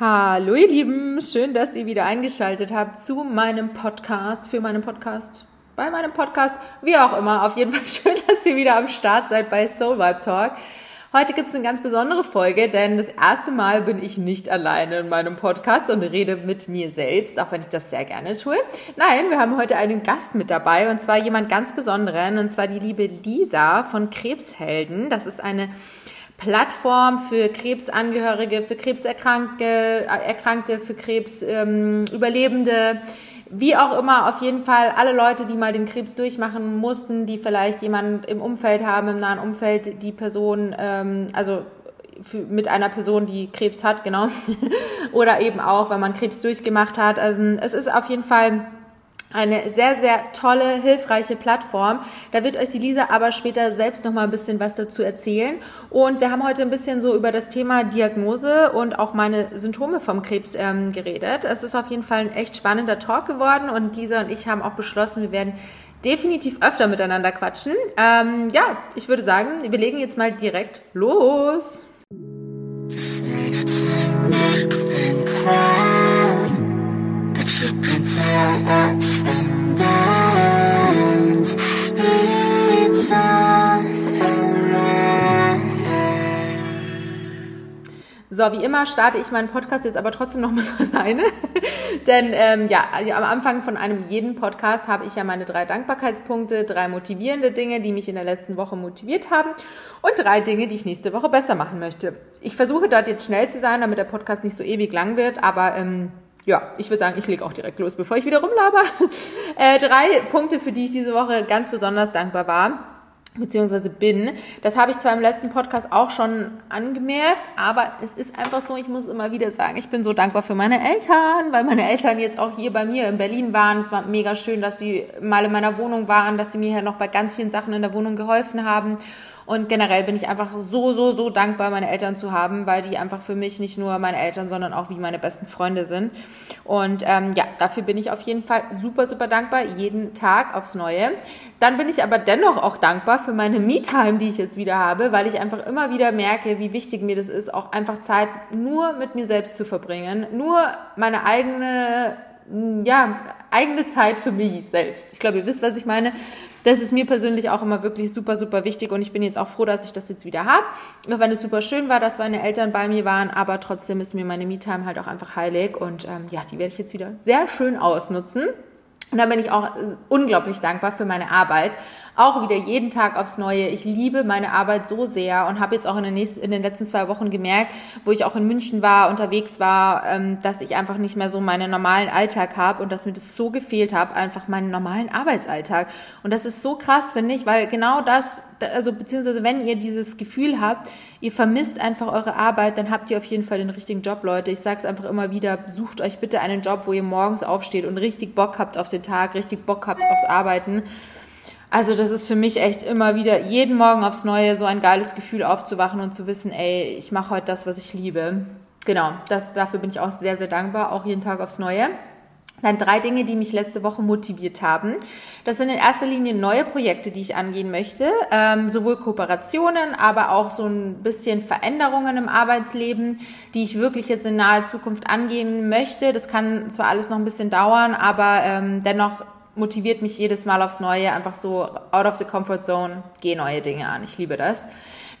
Hallo ihr Lieben, schön, dass ihr wieder eingeschaltet habt zu meinem Podcast, für meinen Podcast, bei meinem Podcast, wie auch immer. Auf jeden Fall schön, dass ihr wieder am Start seid bei Soul Vibe Talk. Heute gibt es eine ganz besondere Folge, denn das erste Mal bin ich nicht alleine in meinem Podcast und rede mit mir selbst, auch wenn ich das sehr gerne tue. Nein, wir haben heute einen Gast mit dabei und zwar jemand ganz Besonderen und zwar die liebe Lisa von Krebshelden. Das ist eine Plattform für Krebsangehörige, für Krebserkrankte, Erkrankte, für Krebsüberlebende. Ähm, wie auch immer, auf jeden Fall alle Leute, die mal den Krebs durchmachen mussten, die vielleicht jemanden im Umfeld haben, im nahen Umfeld, die Person, ähm, also für, mit einer Person, die Krebs hat, genau. Oder eben auch, wenn man Krebs durchgemacht hat. Also es ist auf jeden Fall eine sehr, sehr tolle, hilfreiche Plattform. Da wird euch die Lisa aber später selbst noch mal ein bisschen was dazu erzählen. Und wir haben heute ein bisschen so über das Thema Diagnose und auch meine Symptome vom Krebs ähm, geredet. Es ist auf jeden Fall ein echt spannender Talk geworden und Lisa und ich haben auch beschlossen, wir werden definitiv öfter miteinander quatschen. Ähm, ja, ich würde sagen, wir legen jetzt mal direkt los. So, wie immer starte ich meinen Podcast jetzt aber trotzdem noch mal alleine. Denn ähm, ja, am Anfang von einem jeden Podcast habe ich ja meine drei Dankbarkeitspunkte, drei motivierende Dinge, die mich in der letzten Woche motiviert haben und drei Dinge, die ich nächste Woche besser machen möchte. Ich versuche dort jetzt schnell zu sein, damit der Podcast nicht so ewig lang wird, aber ähm, ja, ich würde sagen, ich lege auch direkt los, bevor ich wieder rumlaber. Äh, drei Punkte, für die ich diese Woche ganz besonders dankbar war beziehungsweise bin. Das habe ich zwar im letzten Podcast auch schon angemerkt, aber es ist einfach so, ich muss immer wieder sagen, ich bin so dankbar für meine Eltern, weil meine Eltern jetzt auch hier bei mir in Berlin waren. Es war mega schön, dass sie mal in meiner Wohnung waren, dass sie mir ja noch bei ganz vielen Sachen in der Wohnung geholfen haben. Und generell bin ich einfach so, so, so dankbar, meine Eltern zu haben, weil die einfach für mich nicht nur meine Eltern, sondern auch wie meine besten Freunde sind. Und ähm, ja, dafür bin ich auf jeden Fall super, super dankbar, jeden Tag aufs Neue. Dann bin ich aber dennoch auch dankbar für meine Me-Time, die ich jetzt wieder habe, weil ich einfach immer wieder merke, wie wichtig mir das ist, auch einfach Zeit nur mit mir selbst zu verbringen, nur meine eigene ja, eigene Zeit für mich selbst. Ich glaube, ihr wisst, was ich meine das ist mir persönlich auch immer wirklich super, super wichtig und ich bin jetzt auch froh, dass ich das jetzt wieder habe. Auch wenn es super schön war, dass meine Eltern bei mir waren, aber trotzdem ist mir meine Me-Time halt auch einfach heilig und ähm, ja, die werde ich jetzt wieder sehr schön ausnutzen. Und da bin ich auch unglaublich dankbar für meine Arbeit auch wieder jeden Tag aufs Neue. Ich liebe meine Arbeit so sehr und habe jetzt auch in den, nächsten, in den letzten zwei Wochen gemerkt, wo ich auch in München war, unterwegs war, ähm, dass ich einfach nicht mehr so meinen normalen Alltag habe und dass mir das so gefehlt hat, einfach meinen normalen Arbeitsalltag. Und das ist so krass, finde ich, weil genau das, also beziehungsweise wenn ihr dieses Gefühl habt, ihr vermisst einfach eure Arbeit, dann habt ihr auf jeden Fall den richtigen Job, Leute. Ich sage es einfach immer wieder, sucht euch bitte einen Job, wo ihr morgens aufsteht und richtig Bock habt auf den Tag, richtig Bock habt aufs Arbeiten also das ist für mich echt immer wieder jeden Morgen aufs Neue so ein geiles Gefühl aufzuwachen und zu wissen, ey, ich mache heute das, was ich liebe. Genau, das, dafür bin ich auch sehr, sehr dankbar, auch jeden Tag aufs Neue. Dann drei Dinge, die mich letzte Woche motiviert haben. Das sind in erster Linie neue Projekte, die ich angehen möchte, ähm, sowohl Kooperationen, aber auch so ein bisschen Veränderungen im Arbeitsleben, die ich wirklich jetzt in naher Zukunft angehen möchte. Das kann zwar alles noch ein bisschen dauern, aber ähm, dennoch motiviert mich jedes Mal aufs Neue, einfach so out of the comfort zone, geh neue Dinge an. Ich liebe das.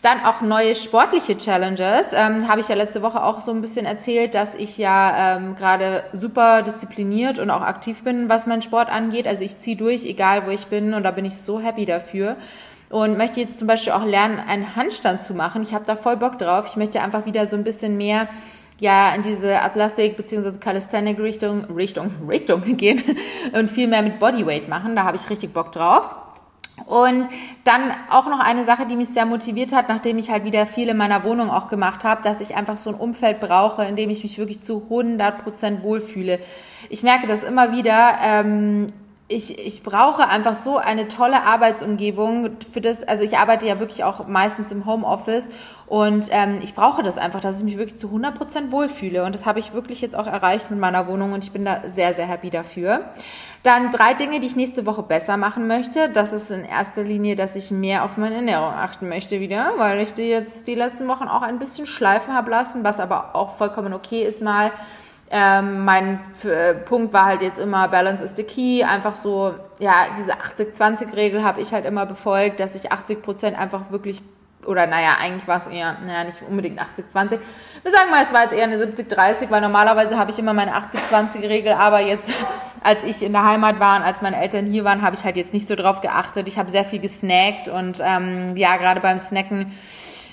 Dann auch neue sportliche Challenges. Ähm, Habe ich ja letzte Woche auch so ein bisschen erzählt, dass ich ja ähm, gerade super diszipliniert und auch aktiv bin, was mein Sport angeht. Also ich ziehe durch, egal wo ich bin und da bin ich so happy dafür. Und möchte jetzt zum Beispiel auch lernen, einen Handstand zu machen. Ich habe da voll Bock drauf. Ich möchte einfach wieder so ein bisschen mehr ja in diese Athletic bzw. Calisthenic Richtung, Richtung, Richtung gehen und viel mehr mit Bodyweight machen. Da habe ich richtig Bock drauf. Und dann auch noch eine Sache, die mich sehr motiviert hat, nachdem ich halt wieder viel in meiner Wohnung auch gemacht habe, dass ich einfach so ein Umfeld brauche, in dem ich mich wirklich zu 100 Prozent wohlfühle. Ich merke das immer wieder, ähm, ich, ich brauche einfach so eine tolle Arbeitsumgebung für das. Also ich arbeite ja wirklich auch meistens im Homeoffice und ähm, ich brauche das einfach, dass ich mich wirklich zu 100% wohlfühle. Und das habe ich wirklich jetzt auch erreicht mit meiner Wohnung und ich bin da sehr, sehr happy dafür. Dann drei Dinge, die ich nächste Woche besser machen möchte. Das ist in erster Linie, dass ich mehr auf meine Ernährung achten möchte wieder, weil ich die jetzt die letzten Wochen auch ein bisschen schleifen habe lassen, was aber auch vollkommen okay ist mal. Ähm, mein äh, Punkt war halt jetzt immer Balance is the key. Einfach so, ja, diese 80-20-Regel habe ich halt immer befolgt, dass ich 80 Prozent einfach wirklich oder naja, eigentlich war es eher, naja, nicht unbedingt 80-20. Wir sagen mal, es war jetzt eher eine 70-30, weil normalerweise habe ich immer meine 80-20-Regel, aber jetzt, als ich in der Heimat war und als meine Eltern hier waren, habe ich halt jetzt nicht so drauf geachtet. Ich habe sehr viel gesnackt und ähm, ja, gerade beim Snacken,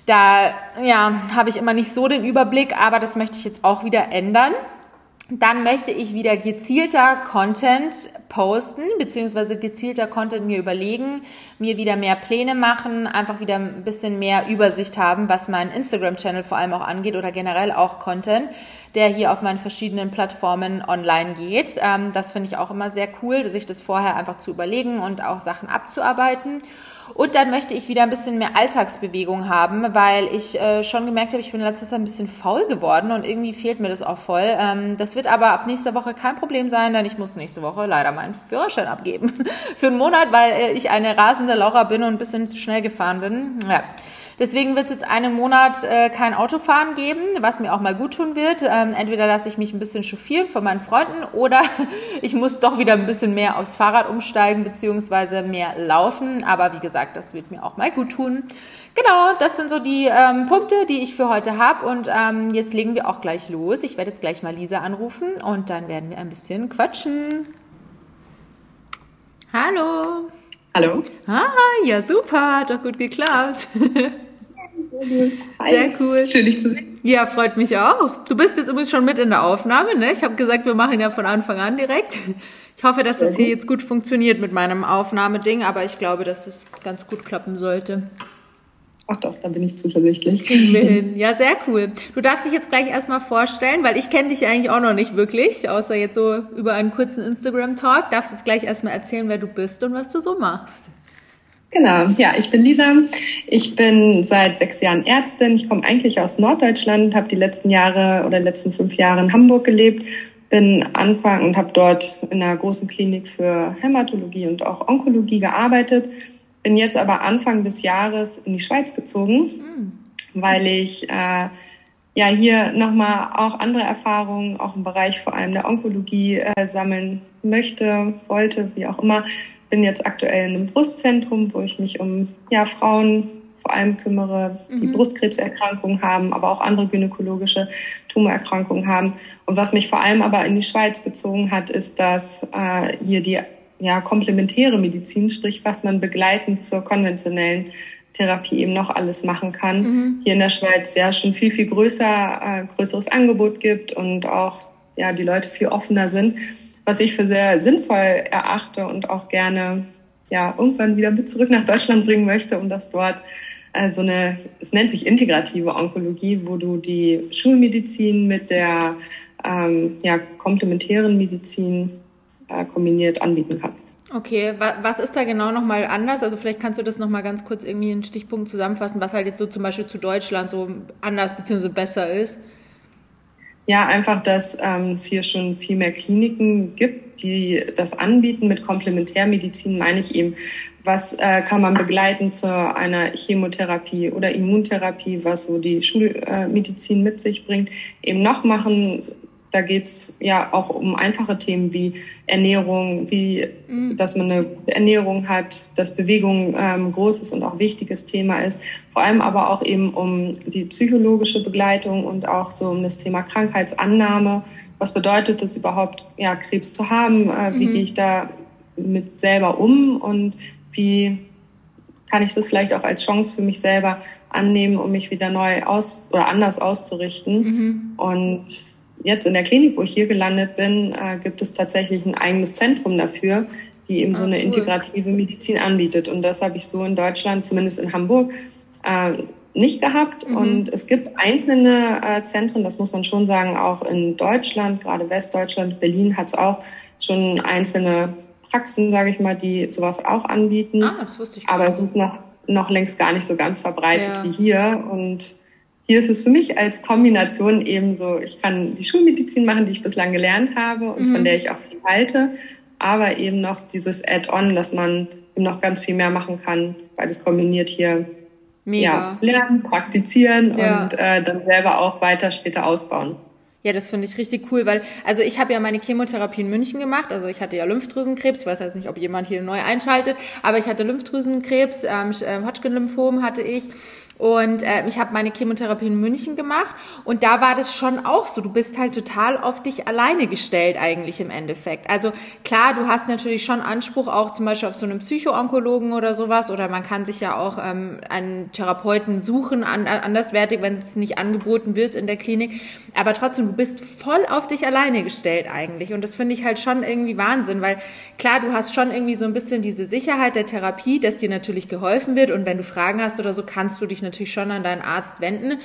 da ja, habe ich immer nicht so den Überblick, aber das möchte ich jetzt auch wieder ändern. Dann möchte ich wieder gezielter Content posten, beziehungsweise gezielter Content mir überlegen, mir wieder mehr Pläne machen, einfach wieder ein bisschen mehr Übersicht haben, was meinen Instagram-Channel vor allem auch angeht oder generell auch Content, der hier auf meinen verschiedenen Plattformen online geht. Ähm, das finde ich auch immer sehr cool, sich das vorher einfach zu überlegen und auch Sachen abzuarbeiten. Und dann möchte ich wieder ein bisschen mehr Alltagsbewegung haben, weil ich äh, schon gemerkt habe, ich bin in letzter Zeit ein bisschen faul geworden und irgendwie fehlt mir das auch voll. Ähm, das wird aber ab nächster Woche kein Problem sein, denn ich muss nächste Woche leider meinen Führerschein abgeben für einen Monat, weil äh, ich eine rasende Laura bin und ein bisschen zu schnell gefahren bin. Ja. Deswegen wird es jetzt einen Monat äh, kein Autofahren geben, was mir auch mal gut tun wird. Ähm, entweder lasse ich mich ein bisschen chauffieren von meinen Freunden oder ich muss doch wieder ein bisschen mehr aufs Fahrrad umsteigen beziehungsweise mehr laufen. Aber wie gesagt, das wird mir auch mal gut tun. Genau, das sind so die ähm, Punkte, die ich für heute habe. Und ähm, jetzt legen wir auch gleich los. Ich werde jetzt gleich mal Lisa anrufen und dann werden wir ein bisschen quatschen. Hallo. Hallo. Ah, ja, super, hat doch gut geklappt. Sehr cool. Schön, dich zu sehen. Ja, freut mich auch. Du bist jetzt übrigens schon mit in der Aufnahme, ne? Ich habe gesagt, wir machen ja von Anfang an direkt. Ich hoffe, dass das hier jetzt gut funktioniert mit meinem Aufnahmeding, aber ich glaube, dass es ganz gut klappen sollte. Ach doch, da bin ich zuversichtlich. Ja, sehr cool. Du darfst dich jetzt gleich erstmal vorstellen, weil ich kenne dich eigentlich auch noch nicht wirklich, außer jetzt so über einen kurzen Instagram-Talk. Darfst jetzt gleich erstmal erzählen, wer du bist und was du so machst. Genau, ja, ich bin Lisa. Ich bin seit sechs Jahren Ärztin. Ich komme eigentlich aus Norddeutschland, habe die letzten Jahre oder letzten fünf Jahre in Hamburg gelebt, bin Anfang und habe dort in einer großen Klinik für Hämatologie und auch Onkologie gearbeitet. Bin jetzt aber Anfang des Jahres in die Schweiz gezogen, mhm. weil ich äh, ja hier nochmal auch andere Erfahrungen, auch im Bereich vor allem der Onkologie äh, sammeln möchte, wollte, wie auch immer bin jetzt aktuell in einem Brustzentrum, wo ich mich um ja, Frauen vor allem kümmere, die mhm. Brustkrebserkrankungen haben, aber auch andere gynäkologische Tumorerkrankungen haben. Und was mich vor allem aber in die Schweiz gezogen hat, ist, dass äh, hier die ja, komplementäre Medizin, sprich was man begleitend zur konventionellen Therapie eben noch alles machen kann, mhm. hier in der Schweiz ja schon viel, viel größer, äh, größeres Angebot gibt und auch ja, die Leute viel offener sind was ich für sehr sinnvoll erachte und auch gerne ja irgendwann wieder mit zurück nach Deutschland bringen möchte, um das dort äh, so eine, es nennt sich integrative Onkologie, wo du die Schulmedizin mit der ähm, ja, komplementären Medizin äh, kombiniert anbieten kannst. Okay, was ist da genau nochmal anders? Also vielleicht kannst du das nochmal ganz kurz irgendwie in Stichpunkten zusammenfassen, was halt jetzt so zum Beispiel zu Deutschland so anders bzw. besser ist. Ja, einfach, dass ähm, es hier schon viel mehr Kliniken gibt, die das anbieten. Mit Komplementärmedizin meine ich eben, was äh, kann man begleiten zu einer Chemotherapie oder Immuntherapie, was so die Schulmedizin mit sich bringt, eben noch machen, da geht's ja auch um einfache Themen wie Ernährung, wie mhm. dass man eine Ernährung hat, dass Bewegung ähm, großes und auch wichtiges Thema ist. Vor allem aber auch eben um die psychologische Begleitung und auch so um das Thema Krankheitsannahme. Was bedeutet es überhaupt, ja, Krebs zu haben? Äh, wie mhm. gehe ich da mit selber um und wie kann ich das vielleicht auch als Chance für mich selber annehmen, um mich wieder neu aus oder anders auszurichten? Mhm. Und jetzt in der Klinik, wo ich hier gelandet bin, äh, gibt es tatsächlich ein eigenes Zentrum dafür, die eben ah, so eine cool. integrative Medizin anbietet. Und das habe ich so in Deutschland, zumindest in Hamburg, äh, nicht gehabt. Mhm. Und es gibt einzelne äh, Zentren, das muss man schon sagen, auch in Deutschland, gerade Westdeutschland, Berlin hat es auch schon einzelne Praxen, sage ich mal, die sowas auch anbieten. Ah, das wusste ich gar Aber es ist noch, noch längst gar nicht so ganz verbreitet ja. wie hier. Und hier ist es für mich als Kombination eben so, ich kann die Schulmedizin machen, die ich bislang gelernt habe und mhm. von der ich auch viel halte, aber eben noch dieses Add-on, dass man eben noch ganz viel mehr machen kann, weil das kombiniert hier Mega. Ja, lernen, praktizieren ja. und äh, dann selber auch weiter später ausbauen. Ja, das finde ich richtig cool, weil, also ich habe ja meine Chemotherapie in München gemacht, also ich hatte ja Lymphdrüsenkrebs, ich weiß jetzt nicht, ob jemand hier neu einschaltet, aber ich hatte Lymphdrüsenkrebs, ähm, äh, Hodgkin-Lymphom hatte ich und äh, ich habe meine Chemotherapie in München gemacht und da war das schon auch so. Du bist halt total auf dich alleine gestellt eigentlich im Endeffekt. Also klar, du hast natürlich schon Anspruch auch zum Beispiel auf so einen Psychoonkologen oder sowas oder man kann sich ja auch ähm, einen Therapeuten suchen, an, anderswertig, wenn es nicht angeboten wird in der Klinik. Aber trotzdem, du bist voll auf dich alleine gestellt eigentlich und das finde ich halt schon irgendwie Wahnsinn, weil klar, du hast schon irgendwie so ein bisschen diese Sicherheit der Therapie, dass dir natürlich geholfen wird und wenn du Fragen hast oder so, kannst du dich natürlich natürlich schon an deinen Arzt wenden.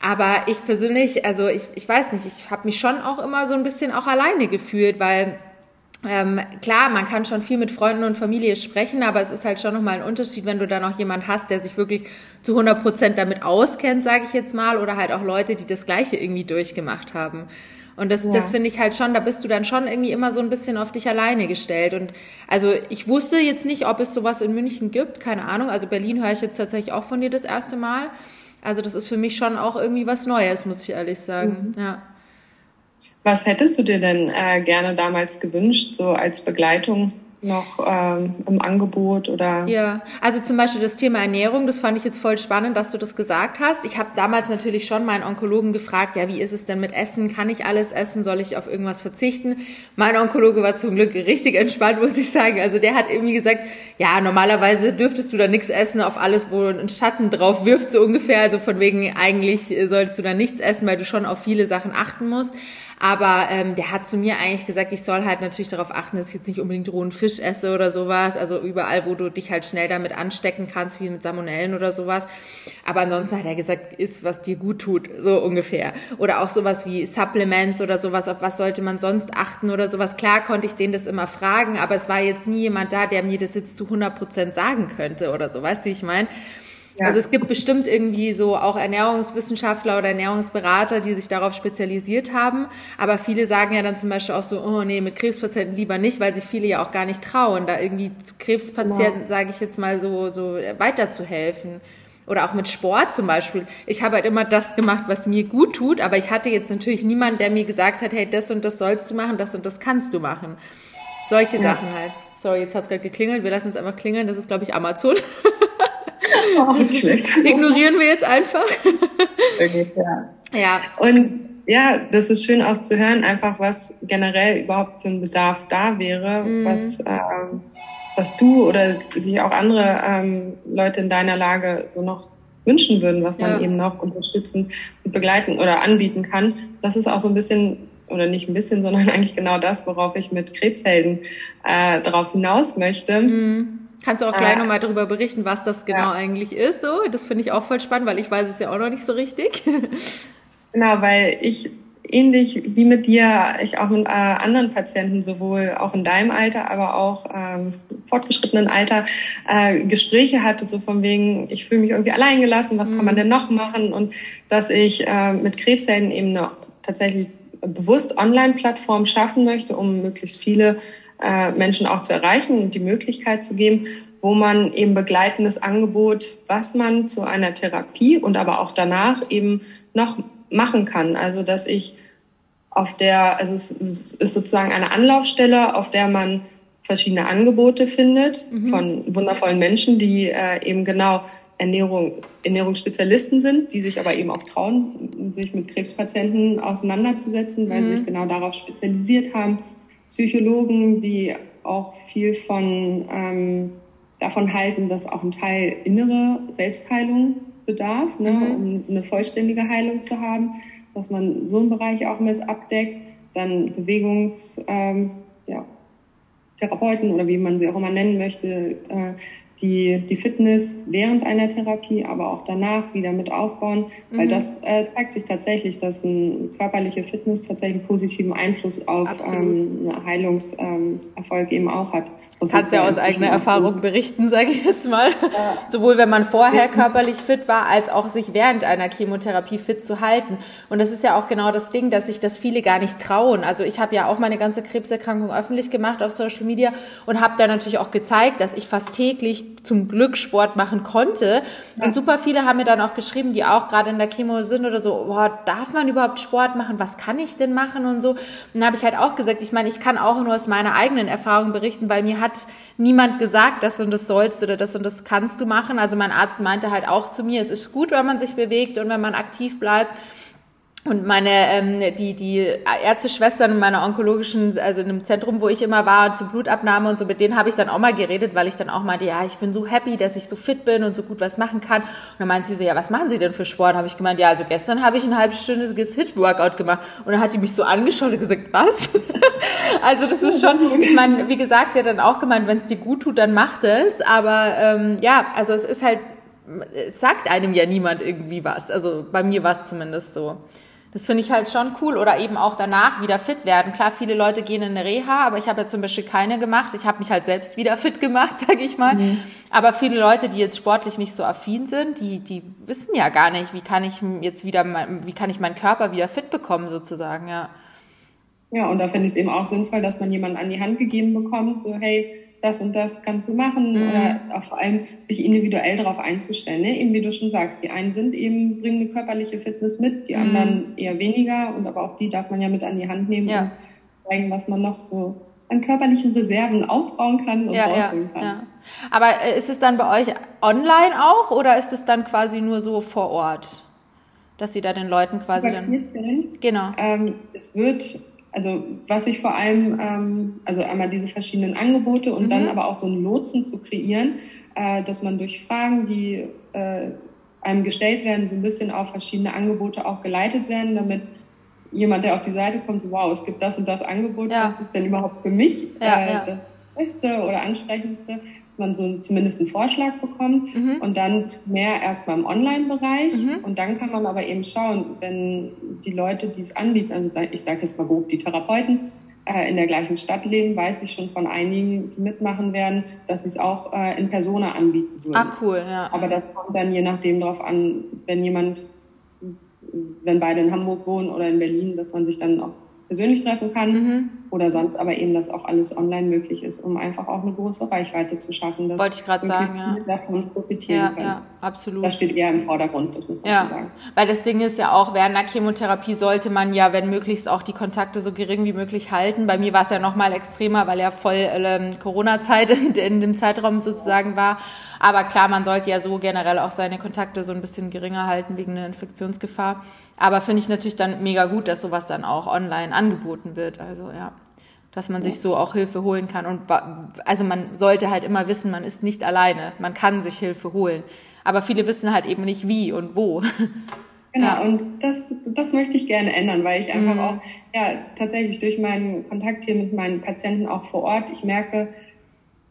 Aber ich persönlich, also ich, ich weiß nicht, ich habe mich schon auch immer so ein bisschen auch alleine gefühlt, weil ähm, klar, man kann schon viel mit Freunden und Familie sprechen, aber es ist halt schon nochmal ein Unterschied, wenn du da noch jemand hast, der sich wirklich zu 100 Prozent damit auskennt, sage ich jetzt mal, oder halt auch Leute, die das Gleiche irgendwie durchgemacht haben. Und das, ja. das finde ich halt schon, da bist du dann schon irgendwie immer so ein bisschen auf dich alleine gestellt. Und also ich wusste jetzt nicht, ob es sowas in München gibt, keine Ahnung. Also Berlin höre ich jetzt tatsächlich auch von dir das erste Mal. Also das ist für mich schon auch irgendwie was Neues, muss ich ehrlich sagen. Mhm. Ja. Was hättest du dir denn äh, gerne damals gewünscht, so als Begleitung? Noch ähm, im Angebot oder? Ja, also zum Beispiel das Thema Ernährung, das fand ich jetzt voll spannend, dass du das gesagt hast. Ich habe damals natürlich schon meinen Onkologen gefragt, ja, wie ist es denn mit Essen? Kann ich alles essen? Soll ich auf irgendwas verzichten? Mein Onkologe war zum Glück richtig entspannt, muss ich sagen. Also der hat irgendwie gesagt, ja, normalerweise dürftest du da nichts essen auf alles, wo ein Schatten drauf wirft, so ungefähr. Also von wegen, eigentlich solltest du da nichts essen, weil du schon auf viele Sachen achten musst. Aber ähm, der hat zu mir eigentlich gesagt, ich soll halt natürlich darauf achten, dass ich jetzt nicht unbedingt rohen Fisch esse oder sowas. Also überall, wo du dich halt schnell damit anstecken kannst, wie mit Salmonellen oder sowas. Aber ansonsten hat er gesagt, isst, was dir gut tut, so ungefähr. Oder auch sowas wie Supplements oder sowas, auf was sollte man sonst achten oder sowas. Klar konnte ich den das immer fragen, aber es war jetzt nie jemand da, der mir das jetzt zu 100 Prozent sagen könnte oder so. Weißt du, wie ich meine? Ja. Also es gibt bestimmt irgendwie so auch Ernährungswissenschaftler oder Ernährungsberater, die sich darauf spezialisiert haben. Aber viele sagen ja dann zum Beispiel auch so, oh nee, mit Krebspatienten lieber nicht, weil sich viele ja auch gar nicht trauen, da irgendwie Krebspatienten, genau. sage ich jetzt mal so, so weiterzuhelfen. Oder auch mit Sport zum Beispiel. Ich habe halt immer das gemacht, was mir gut tut, aber ich hatte jetzt natürlich niemanden, der mir gesagt hat, hey, das und das sollst du machen, das und das kannst du machen. Solche ja. Sachen halt. Sorry, jetzt hat's gerade geklingelt. Wir lassen es einfach klingeln. Das ist, glaube ich, Amazon. Oh, nicht schlecht. Ignorieren wir jetzt einfach. Okay, ja. ja. Und ja, das ist schön auch zu hören, einfach was generell überhaupt für ein Bedarf da wäre, mhm. was, ähm, was du oder sich auch andere ähm, Leute in deiner Lage so noch wünschen würden, was man ja. eben noch unterstützen und begleiten oder anbieten kann. Das ist auch so ein bisschen oder nicht ein bisschen, sondern eigentlich genau das, worauf ich mit Krebshelden äh, darauf hinaus möchte. Mhm. Kannst du auch gleich äh, nochmal darüber berichten, was das genau ja. eigentlich ist? So, das finde ich auch voll spannend, weil ich weiß es ja auch noch nicht so richtig. genau, weil ich ähnlich wie mit dir, ich auch mit äh, anderen Patienten, sowohl auch in deinem Alter, aber auch ähm, fortgeschrittenen Alter, äh, Gespräche hatte, so von wegen, ich fühle mich irgendwie alleingelassen, was mhm. kann man mhm. denn noch machen? Und dass ich äh, mit Krebshelden eben eine tatsächlich bewusst Online-Plattform schaffen möchte, um möglichst viele äh, Menschen auch zu erreichen und die Möglichkeit zu geben, wo man eben begleitendes Angebot, was man zu einer Therapie und aber auch danach eben noch machen kann. Also dass ich auf der, also es ist sozusagen eine Anlaufstelle, auf der man verschiedene Angebote findet mhm. von wundervollen Menschen, die äh, eben genau Ernährung, Ernährungsspezialisten sind, die sich aber eben auch trauen, sich mit Krebspatienten auseinanderzusetzen, weil mhm. sie sich genau darauf spezialisiert haben Psychologen, die auch viel von, ähm, davon halten, dass auch ein Teil innere Selbstheilung bedarf, ne, mhm. um eine vollständige Heilung zu haben, dass man so einen Bereich auch mit abdeckt. Dann Bewegungs, ähm, ja, Therapeuten oder wie man sie auch immer nennen möchte, äh, die, die Fitness während einer Therapie, aber auch danach wieder mit aufbauen, mhm. weil das äh, zeigt sich tatsächlich, dass eine körperliche Fitness tatsächlich einen positiven Einfluss auf ähm, Heilungserfolg ähm, eben auch hat. Kannst ja aus eigener Erfahrung berichten, sage ich jetzt mal. Ja. Sowohl wenn man vorher körperlich fit war, als auch sich während einer Chemotherapie fit zu halten. Und das ist ja auch genau das Ding, dass sich das viele gar nicht trauen. Also ich habe ja auch meine ganze Krebserkrankung öffentlich gemacht auf Social Media und habe da natürlich auch gezeigt, dass ich fast täglich zum Glück Sport machen konnte. Ja. Und super viele haben mir dann auch geschrieben, die auch gerade in der Chemo sind oder so, boah, darf man überhaupt Sport machen? Was kann ich denn machen und so? Und dann habe ich halt auch gesagt, ich meine, ich kann auch nur aus meiner eigenen Erfahrung berichten, weil mir hat niemand gesagt, das und das sollst oder das und das kannst du machen. Also mein Arzt meinte halt auch zu mir, es ist gut, wenn man sich bewegt und wenn man aktiv bleibt. Und meine, ähm, die, die Ärzteschwestern in meiner onkologischen, also in einem Zentrum, wo ich immer war, zur Blutabnahme und so, mit denen habe ich dann auch mal geredet, weil ich dann auch meinte, ja, ich bin so happy, dass ich so fit bin und so gut was machen kann. Und dann meinte sie so, ja, was machen Sie denn für Sport? Habe ich gemeint, ja, also gestern habe ich ein halbstündiges Hit-Workout gemacht. Und dann hat die mich so angeschaut und gesagt, was? also das ist schon, ich meine, wie gesagt, hat dann auch gemeint, wenn es dir gut tut, dann mach das. Aber ähm, ja, also es ist halt, es sagt einem ja niemand irgendwie was. Also bei mir war es zumindest so. Das finde ich halt schon cool. Oder eben auch danach wieder fit werden. Klar, viele Leute gehen in eine Reha, aber ich habe ja zum Beispiel keine gemacht. Ich habe mich halt selbst wieder fit gemacht, sage ich mal. Mhm. Aber viele Leute, die jetzt sportlich nicht so affin sind, die, die wissen ja gar nicht, wie kann ich jetzt wieder, wie kann ich meinen Körper wieder fit bekommen sozusagen, ja. Ja, und da finde ich es eben auch sinnvoll, dass man jemanden an die Hand gegeben bekommt, so hey, das und das kannst du machen mhm. oder auch vor allem sich individuell darauf einzustellen. Ne? Eben wie du schon sagst, die einen sind eben, bringen eine körperliche Fitness mit, die mhm. anderen eher weniger und aber auch die darf man ja mit an die Hand nehmen ja. und zeigen, was man noch so an körperlichen Reserven aufbauen kann und ja, rausholen ja, kann. Ja. Aber äh, ist es dann bei euch online auch oder ist es dann quasi nur so vor Ort? Dass sie da den Leuten quasi dann. Genau. Ähm, es wird also was ich vor allem, ähm, also einmal diese verschiedenen Angebote und mhm. dann aber auch so einen Lotsen zu kreieren, äh, dass man durch Fragen, die äh, einem gestellt werden, so ein bisschen auf verschiedene Angebote auch geleitet werden, damit jemand, der auf die Seite kommt, so wow, es gibt das und das Angebot, ja. was ist denn überhaupt für mich ja, äh, ja. das Beste oder Ansprechendste dass man so zumindest einen Vorschlag bekommt mhm. und dann mehr erst beim Online-Bereich. Mhm. Und dann kann man aber eben schauen, wenn die Leute, die es anbieten, also ich sage jetzt mal grob die Therapeuten, äh, in der gleichen Stadt leben, weiß ich schon von einigen, die mitmachen werden, dass sie es auch äh, in Persona anbieten würden. Ah, cool, ja. Aber das kommt dann je nachdem darauf an, wenn jemand, wenn beide in Hamburg wohnen oder in Berlin, dass man sich dann auch persönlich treffen kann mhm. oder sonst aber eben, dass auch alles online möglich ist, um einfach auch eine große Reichweite zu schaffen. Dass Wollte ich gerade sagen, ja. davon profitieren ja, können. Ja, absolut. Das steht eher im Vordergrund, das muss man ja. sagen. Weil das Ding ist ja auch, während der Chemotherapie sollte man ja, wenn möglichst, auch die Kontakte so gering wie möglich halten. Bei mir war es ja noch mal extremer, weil ja voll ähm, Corona-Zeit in, in dem Zeitraum sozusagen war. Aber klar, man sollte ja so generell auch seine Kontakte so ein bisschen geringer halten wegen der Infektionsgefahr. Aber finde ich natürlich dann mega gut, dass sowas dann auch online angeboten wird. Also ja, dass man sich so auch Hilfe holen kann. Und also man sollte halt immer wissen, man ist nicht alleine. Man kann sich Hilfe holen. Aber viele wissen halt eben nicht wie und wo. Genau, ja. und das, das möchte ich gerne ändern, weil ich einfach mhm. auch, ja, tatsächlich durch meinen Kontakt hier mit meinen Patienten auch vor Ort, ich merke,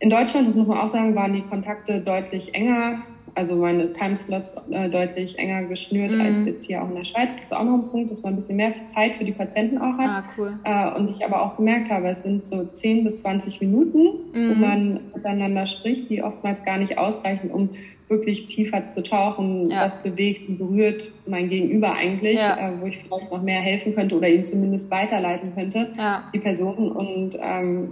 in Deutschland, das muss man auch sagen, waren die Kontakte deutlich enger, also meine Timeslots äh, deutlich enger geschnürt mhm. als jetzt hier auch in der Schweiz. Das ist auch noch ein Punkt, dass man ein bisschen mehr Zeit für die Patienten auch hat. Ah, cool. Äh, und ich aber auch gemerkt habe, es sind so 10 bis 20 Minuten, mhm. wo man miteinander spricht, die oftmals gar nicht ausreichen, um wirklich tiefer zu tauchen, ja. was bewegt und berührt mein Gegenüber eigentlich, ja. äh, wo ich vielleicht noch mehr helfen könnte oder ihn zumindest weiterleiten könnte, ja. die Person. Und ähm,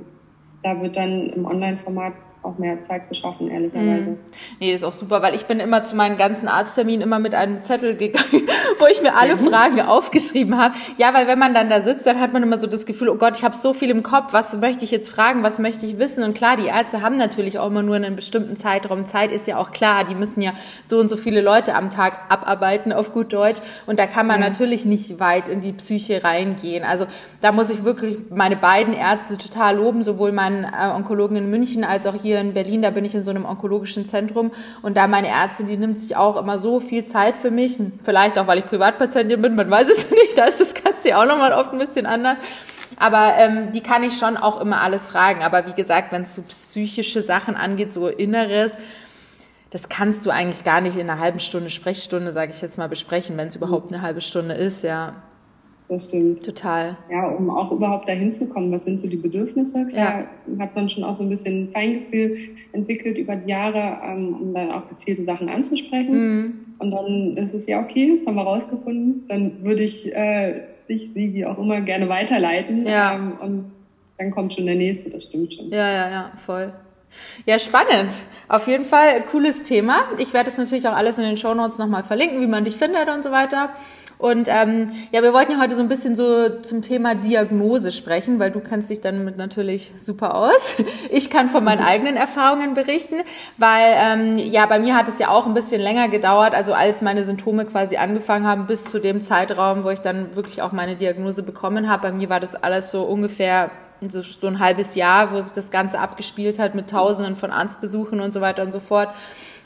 da wird dann im Online-Format auch mehr Zeit geschaffen, ehrlicherweise. Mm. Nee, das ist auch super, weil ich bin immer zu meinen ganzen Arztterminen immer mit einem Zettel gegangen, wo ich mir alle Fragen aufgeschrieben habe. Ja, weil wenn man dann da sitzt, dann hat man immer so das Gefühl, oh Gott, ich habe so viel im Kopf, was möchte ich jetzt fragen, was möchte ich wissen? Und klar, die Ärzte haben natürlich auch immer nur einen bestimmten Zeitraum Zeit, ist ja auch klar, die müssen ja so und so viele Leute am Tag abarbeiten, auf gut Deutsch. Und da kann man ja. natürlich nicht weit in die Psyche reingehen. Also da muss ich wirklich meine beiden Ärzte total loben, sowohl meinen äh, Onkologen in München als auch hier in Berlin. Da bin ich in so einem onkologischen Zentrum und da meine Ärztin, die nimmt sich auch immer so viel Zeit für mich. Vielleicht auch, weil ich Privatpatientin bin, man weiß es nicht. Da ist das Ganze auch nochmal oft ein bisschen anders. Aber ähm, die kann ich schon auch immer alles fragen. Aber wie gesagt, wenn es so psychische Sachen angeht, so Inneres, das kannst du eigentlich gar nicht in einer halben Stunde Sprechstunde, sage ich jetzt mal, besprechen, wenn es überhaupt eine halbe Stunde ist, ja. Das stimmt. Total. Ja, um auch überhaupt dahin zu kommen, was sind so die Bedürfnisse? Klar, ja. hat man schon auch so ein bisschen Feingefühl entwickelt über die Jahre, ähm, um dann auch gezielte Sachen anzusprechen. Mhm. Und dann ist es ja okay, das haben wir rausgefunden. Dann würde ich äh, dich, sie, wie auch immer, gerne weiterleiten. Ja. Ähm, und dann kommt schon der nächste, das stimmt schon. Ja, ja, ja, voll. Ja, spannend. Auf jeden Fall cooles Thema. Ich werde es natürlich auch alles in den Show Notes nochmal verlinken, wie man dich findet und so weiter. Und ähm, ja, wir wollten ja heute so ein bisschen so zum Thema Diagnose sprechen, weil du kannst dich damit natürlich super aus. Ich kann von meinen eigenen Erfahrungen berichten, weil ähm, ja, bei mir hat es ja auch ein bisschen länger gedauert, also als meine Symptome quasi angefangen haben, bis zu dem Zeitraum, wo ich dann wirklich auch meine Diagnose bekommen habe. Bei mir war das alles so ungefähr so, so ein halbes Jahr, wo sich das Ganze abgespielt hat mit Tausenden von Arztbesuchen und so weiter und so fort.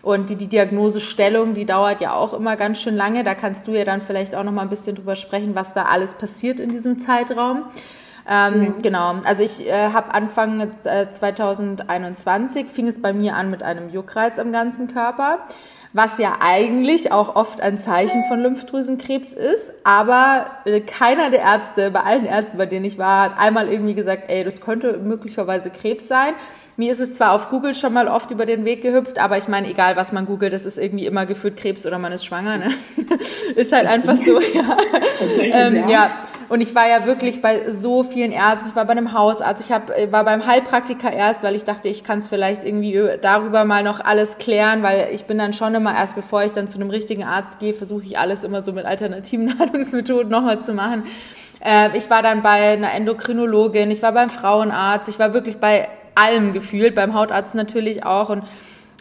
Und die, die Diagnosestellung, die dauert ja auch immer ganz schön lange. Da kannst du ja dann vielleicht auch noch mal ein bisschen drüber sprechen, was da alles passiert in diesem Zeitraum. Ähm, mhm. Genau, also ich äh, habe Anfang äh, 2021 fing es bei mir an mit einem Juckreiz am ganzen Körper, was ja eigentlich auch oft ein Zeichen von Lymphdrüsenkrebs ist, aber äh, keiner der Ärzte, bei allen Ärzten, bei denen ich war, hat einmal irgendwie gesagt, ey, das könnte möglicherweise Krebs sein. Mir ist es zwar auf Google schon mal oft über den Weg gehüpft, aber ich meine, egal was man googelt, das ist irgendwie immer gefühlt Krebs oder man ist schwanger. Ne? ist halt einfach so, ja. Ähm, ja. ja. Und ich war ja wirklich bei so vielen Ärzten. Ich war bei einem Hausarzt, ich hab, äh, war beim Heilpraktiker erst, weil ich dachte, ich kann es vielleicht irgendwie darüber mal noch alles klären, weil ich bin dann schon immer erst, bevor ich dann zu einem richtigen Arzt gehe, versuche ich alles immer so mit alternativen Nahrungsmethoden nochmal zu machen. Äh, ich war dann bei einer Endokrinologin, ich war beim Frauenarzt, ich war wirklich bei allem gefühlt, beim Hautarzt natürlich auch. Und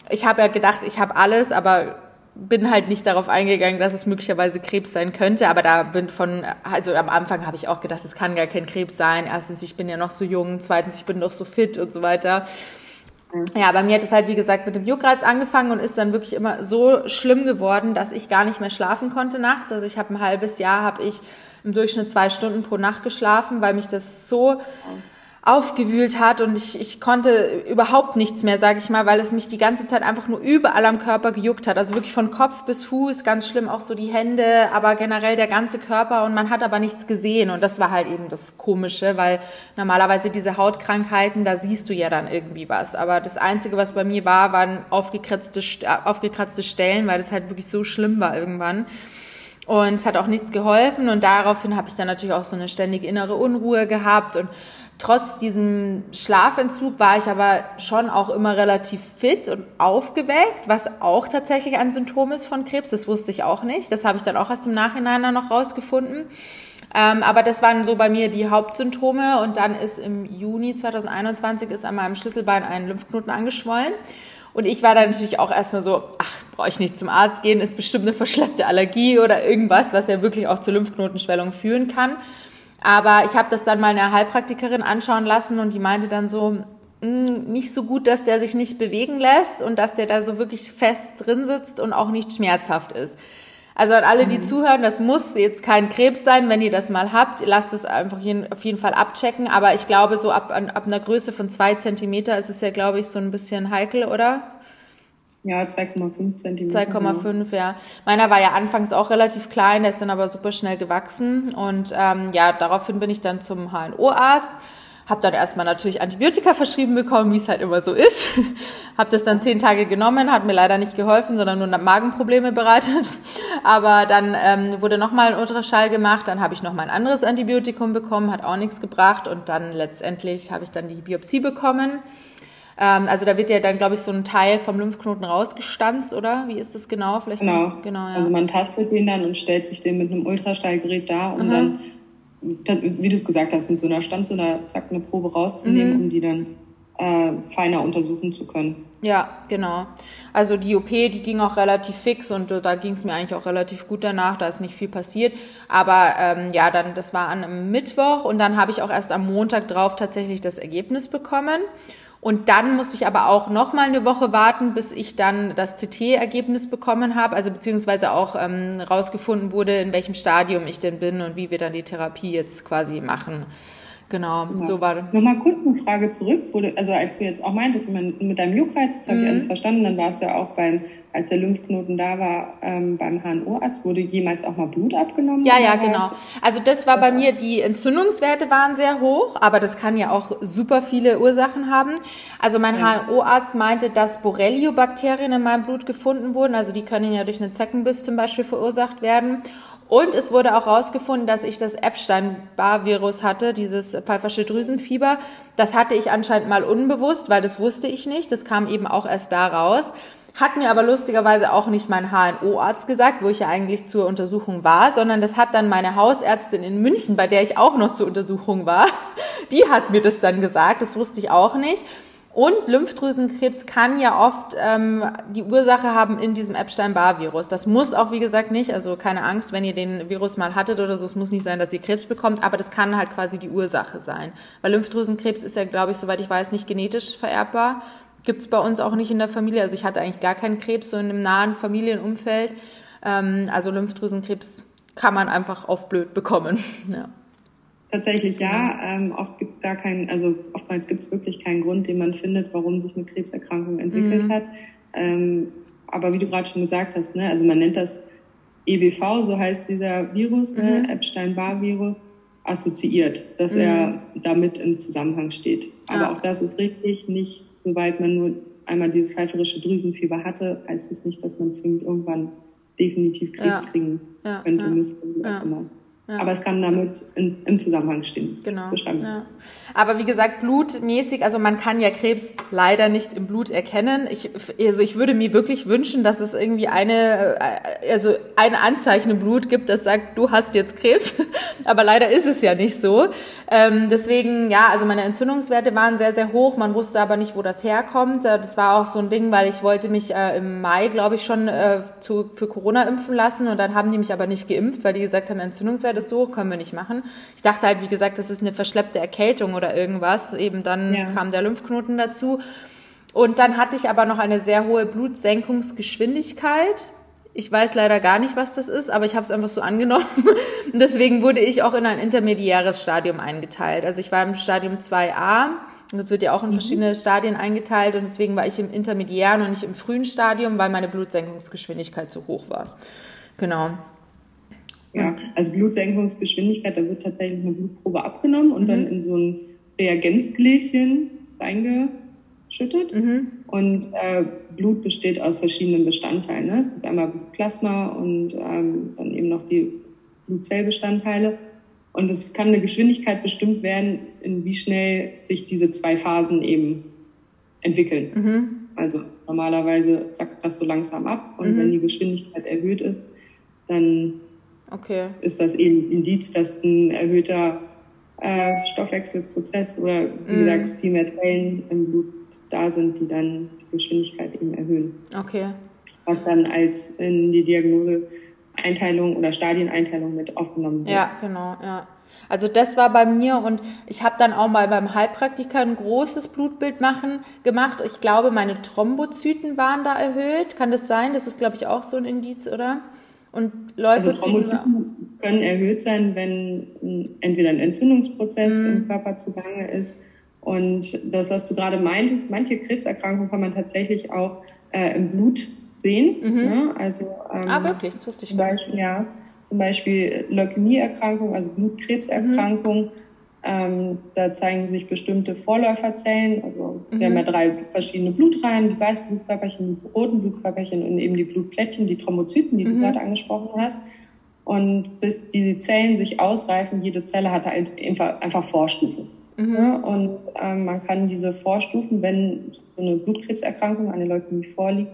ich habe ja gedacht, ich habe alles, aber bin halt nicht darauf eingegangen, dass es möglicherweise Krebs sein könnte. Aber da bin von, also am Anfang habe ich auch gedacht, es kann gar kein Krebs sein. Erstens, ich bin ja noch so jung. Zweitens, ich bin noch so fit und so weiter. Ja, bei mir hat es halt, wie gesagt, mit dem Juckreiz angefangen und ist dann wirklich immer so schlimm geworden, dass ich gar nicht mehr schlafen konnte nachts. Also ich habe ein halbes Jahr, habe ich im Durchschnitt zwei Stunden pro Nacht geschlafen, weil mich das so aufgewühlt hat und ich, ich konnte überhaupt nichts mehr, sage ich mal, weil es mich die ganze Zeit einfach nur überall am Körper gejuckt hat. Also wirklich von Kopf bis Fuß, ganz schlimm auch so die Hände, aber generell der ganze Körper und man hat aber nichts gesehen und das war halt eben das Komische, weil normalerweise diese Hautkrankheiten, da siehst du ja dann irgendwie was. Aber das Einzige, was bei mir war, waren aufgekratzte, aufgekratzte Stellen, weil das halt wirklich so schlimm war irgendwann. Und es hat auch nichts geholfen und daraufhin habe ich dann natürlich auch so eine ständige innere Unruhe gehabt und Trotz diesem Schlafentzug war ich aber schon auch immer relativ fit und aufgeweckt, was auch tatsächlich ein Symptom ist von Krebs. Das wusste ich auch nicht. Das habe ich dann auch erst im Nachhinein dann noch rausgefunden. Ähm, aber das waren so bei mir die Hauptsymptome und dann ist im Juni 2021 ist an meinem Schlüsselbein ein Lymphknoten angeschwollen. Und ich war dann natürlich auch erstmal so, ach, brauche ich nicht zum Arzt gehen, ist bestimmt eine verschleppte Allergie oder irgendwas, was ja wirklich auch zur Lymphknotenschwellung führen kann. Aber ich habe das dann mal einer Heilpraktikerin anschauen lassen und die meinte dann so, hm, nicht so gut, dass der sich nicht bewegen lässt und dass der da so wirklich fest drin sitzt und auch nicht schmerzhaft ist. Also an alle, die mhm. zuhören, das muss jetzt kein Krebs sein, wenn ihr das mal habt. Lasst es einfach auf jeden Fall abchecken. Aber ich glaube, so ab, ab einer Größe von zwei Zentimeter ist es ja, glaube ich, so ein bisschen heikel, oder? Ja, 2,5 Zentimeter. 2,5, ja. Meiner war ja anfangs auch relativ klein, der ist dann aber super schnell gewachsen. Und ähm, ja, daraufhin bin ich dann zum HNO-Arzt. Hab dann erstmal natürlich Antibiotika verschrieben bekommen, wie es halt immer so ist. hab das dann zehn Tage genommen, hat mir leider nicht geholfen, sondern nur Magenprobleme bereitet. Aber dann ähm, wurde nochmal ein Ultraschall gemacht, dann habe ich nochmal ein anderes Antibiotikum bekommen, hat auch nichts gebracht und dann letztendlich habe ich dann die Biopsie bekommen. Ähm, also da wird ja dann, glaube ich, so ein Teil vom Lymphknoten rausgestanzt, oder? Wie ist das genau? Vielleicht genau. genau ja. Also man tastet den dann und stellt sich den mit einem Ultraschallgerät da, um dann, wie du es gesagt hast, mit so einer Stanze da zack eine Probe rauszunehmen, mhm. um die dann äh, feiner untersuchen zu können. Ja, genau. Also die OP, die ging auch relativ fix und da ging es mir eigentlich auch relativ gut danach, da ist nicht viel passiert. Aber ähm, ja, dann das war an einem Mittwoch und dann habe ich auch erst am Montag drauf tatsächlich das Ergebnis bekommen. Und dann musste ich aber auch noch mal eine Woche warten, bis ich dann das CT-Ergebnis bekommen habe, also beziehungsweise auch ähm, rausgefunden wurde, in welchem Stadium ich denn bin und wie wir dann die Therapie jetzt quasi machen. Genau, ja. so war das. Nochmal kurz eine Frage zurück, wurde, also als du jetzt auch meintest, mit deinem Juckreiz, das habe mhm. ich alles verstanden, dann war es ja auch beim, als der Lymphknoten da war, ähm, beim HNO-Arzt, wurde jemals auch mal Blut abgenommen? Ja, ja, genau. Also das war bei mir, die Entzündungswerte waren sehr hoch, aber das kann ja auch super viele Ursachen haben. Also mein ja. HNO-Arzt meinte, dass Borrelio-Bakterien in meinem Blut gefunden wurden, also die können ja durch einen Zeckenbiss zum Beispiel verursacht werden. Und es wurde auch herausgefunden, dass ich das Epstein-Barr-Virus hatte, dieses pfeifersche Drüsenfieber. Das hatte ich anscheinend mal unbewusst, weil das wusste ich nicht. Das kam eben auch erst da raus. Hat mir aber lustigerweise auch nicht mein HNO-Arzt gesagt, wo ich ja eigentlich zur Untersuchung war, sondern das hat dann meine Hausärztin in München, bei der ich auch noch zur Untersuchung war, die hat mir das dann gesagt. Das wusste ich auch nicht. Und Lymphdrüsenkrebs kann ja oft ähm, die Ursache haben in diesem Epstein-Barr-Virus. Das muss auch, wie gesagt, nicht, also keine Angst, wenn ihr den Virus mal hattet oder so, es muss nicht sein, dass ihr Krebs bekommt, aber das kann halt quasi die Ursache sein. Weil Lymphdrüsenkrebs ist ja, glaube ich, soweit ich weiß, nicht genetisch vererbbar. Gibt's bei uns auch nicht in der Familie. Also ich hatte eigentlich gar keinen Krebs, so in einem nahen Familienumfeld. Ähm, also Lymphdrüsenkrebs kann man einfach auf blöd bekommen. ja. Tatsächlich ja. Ähm, oft gibt es gar keinen, also oftmals gibt es wirklich keinen Grund, den man findet, warum sich eine Krebserkrankung entwickelt mhm. hat. Ähm, aber wie du gerade schon gesagt hast, ne, also man nennt das EBV, so heißt dieser Virus, ne, mhm. ne, Epstein-Barr-Virus, assoziiert, dass mhm. er damit im Zusammenhang steht. Aber ja. auch das ist richtig, nicht soweit man nur einmal dieses pfeiferische Drüsenfieber hatte, heißt es nicht, dass man zwingend irgendwann definitiv Krebs ja. kriegen könnte, ja. müsste, wie auch immer. Ja. Aber es kann damit in, im Zusammenhang stehen. Genau. Ja. Aber wie gesagt, blutmäßig, also man kann ja Krebs leider nicht im Blut erkennen. Ich, also ich würde mir wirklich wünschen, dass es irgendwie eine, äh, also ein Anzeichen im Blut gibt, das sagt, du hast jetzt Krebs. Aber leider ist es ja nicht so. Ähm, deswegen, ja, also meine Entzündungswerte waren sehr, sehr hoch. Man wusste aber nicht, wo das herkommt. Äh, das war auch so ein Ding, weil ich wollte mich äh, im Mai, glaube ich, schon äh, zu, für Corona impfen lassen. Und dann haben die mich aber nicht geimpft, weil die gesagt haben, Entzündungswerte ist so, können wir nicht machen. Ich dachte halt, wie gesagt, das ist eine verschleppte Erkältung oder irgendwas. Eben dann ja. kam der Lymphknoten dazu. Und dann hatte ich aber noch eine sehr hohe Blutsenkungsgeschwindigkeit. Ich weiß leider gar nicht, was das ist, aber ich habe es einfach so angenommen. Und deswegen wurde ich auch in ein intermediäres Stadium eingeteilt. Also ich war im Stadium 2a. Das wird ja auch in mhm. verschiedene Stadien eingeteilt und deswegen war ich im intermediären und nicht im frühen Stadium, weil meine Blutsenkungsgeschwindigkeit zu hoch war. Genau. Ja, also Blutsenkungsgeschwindigkeit, da wird tatsächlich eine Blutprobe abgenommen und mhm. dann in so ein Reagenzgläschen reingeschüttet. Mhm. Und äh, Blut besteht aus verschiedenen Bestandteilen. Ne? Es gibt einmal Plasma und ähm, dann eben noch die Blutzellbestandteile. Und es kann eine Geschwindigkeit bestimmt werden, in wie schnell sich diese zwei Phasen eben entwickeln. Mhm. Also normalerweise sackt das so langsam ab und mhm. wenn die Geschwindigkeit erhöht ist, dann okay. ist das eben Indiz, dass ein erhöhter äh, Stoffwechselprozess oder wie mm. gesagt viel mehr Zellen im Blut da sind, die dann die Geschwindigkeit eben erhöhen. Okay. Was dann als in die Diagnose Einteilung oder Stadieneinteilung mit aufgenommen wird. Ja, genau, ja. Also das war bei mir und ich habe dann auch mal beim Heilpraktiker ein großes Blutbild machen gemacht. Ich glaube, meine Thrombozyten waren da erhöht. Kann das sein? Das ist, glaube ich, auch so ein Indiz, oder? Und Leute also Thrombozyten können erhöht sein, wenn entweder ein Entzündungsprozess mhm. im Körper zugange ist. Und das, was du gerade meintest, manche Krebserkrankungen kann man tatsächlich auch äh, im Blut sehen. Mhm. Ne? Also, ähm, ah, wirklich? Das wusste ich zum Beispiel, Ja, zum Beispiel Leukämieerkrankung, also Blutkrebserkrankung. Mhm. Ähm, da zeigen sich bestimmte Vorläuferzellen. Also mhm. wir haben ja drei verschiedene Blutreihen, die weißen Blutkörperchen, die roten Blutkörperchen und eben die Blutplättchen, die Thrombozyten, die mhm. du gerade angesprochen hast. Und bis diese Zellen sich ausreifen, jede Zelle hat halt einfach, einfach Vorstufen. Mhm. Ja, und ähm, man kann diese Vorstufen, wenn so eine Blutkrebserkrankung, eine Leukämie vorliegt,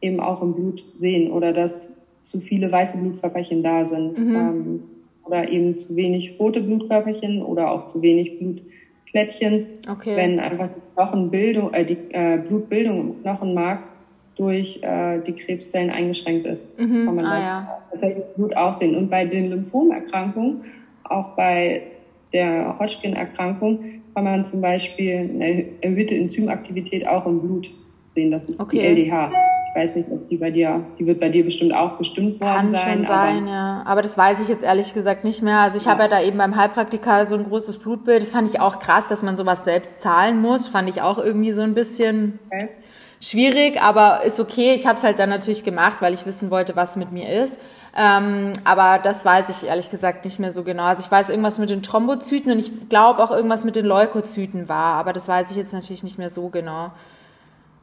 eben auch im Blut sehen oder dass zu viele weiße Blutkörperchen da sind. Mhm. Ähm, oder eben zu wenig rote Blutkörperchen oder auch zu wenig Blutplättchen, okay. wenn einfach die Knochenbildung, äh, die äh, Blutbildung im Knochenmark durch äh, die Krebszellen eingeschränkt ist, mhm. kann man ah, das ja. tatsächlich gut aussehen. Und bei den Lymphomerkrankungen, auch bei der Hodgkin-Erkrankung, kann man zum Beispiel eine erhöhte Enzymaktivität auch im Blut sehen. Das ist okay. die LDH. Ich weiß nicht, ob die bei dir, die wird bei dir bestimmt auch bestimmt worden Kann sein. schon sein, aber, ja. Aber das weiß ich jetzt ehrlich gesagt nicht mehr. Also ich ja. habe ja da eben beim Heilpraktiker so ein großes Blutbild. Das fand ich auch krass, dass man sowas selbst zahlen muss. Fand ich auch irgendwie so ein bisschen okay. schwierig, aber ist okay. Ich habe es halt dann natürlich gemacht, weil ich wissen wollte, was mit mir ist. Ähm, aber das weiß ich ehrlich gesagt nicht mehr so genau. Also ich weiß irgendwas mit den Thrombozyten und ich glaube auch irgendwas mit den Leukozyten war, aber das weiß ich jetzt natürlich nicht mehr so genau.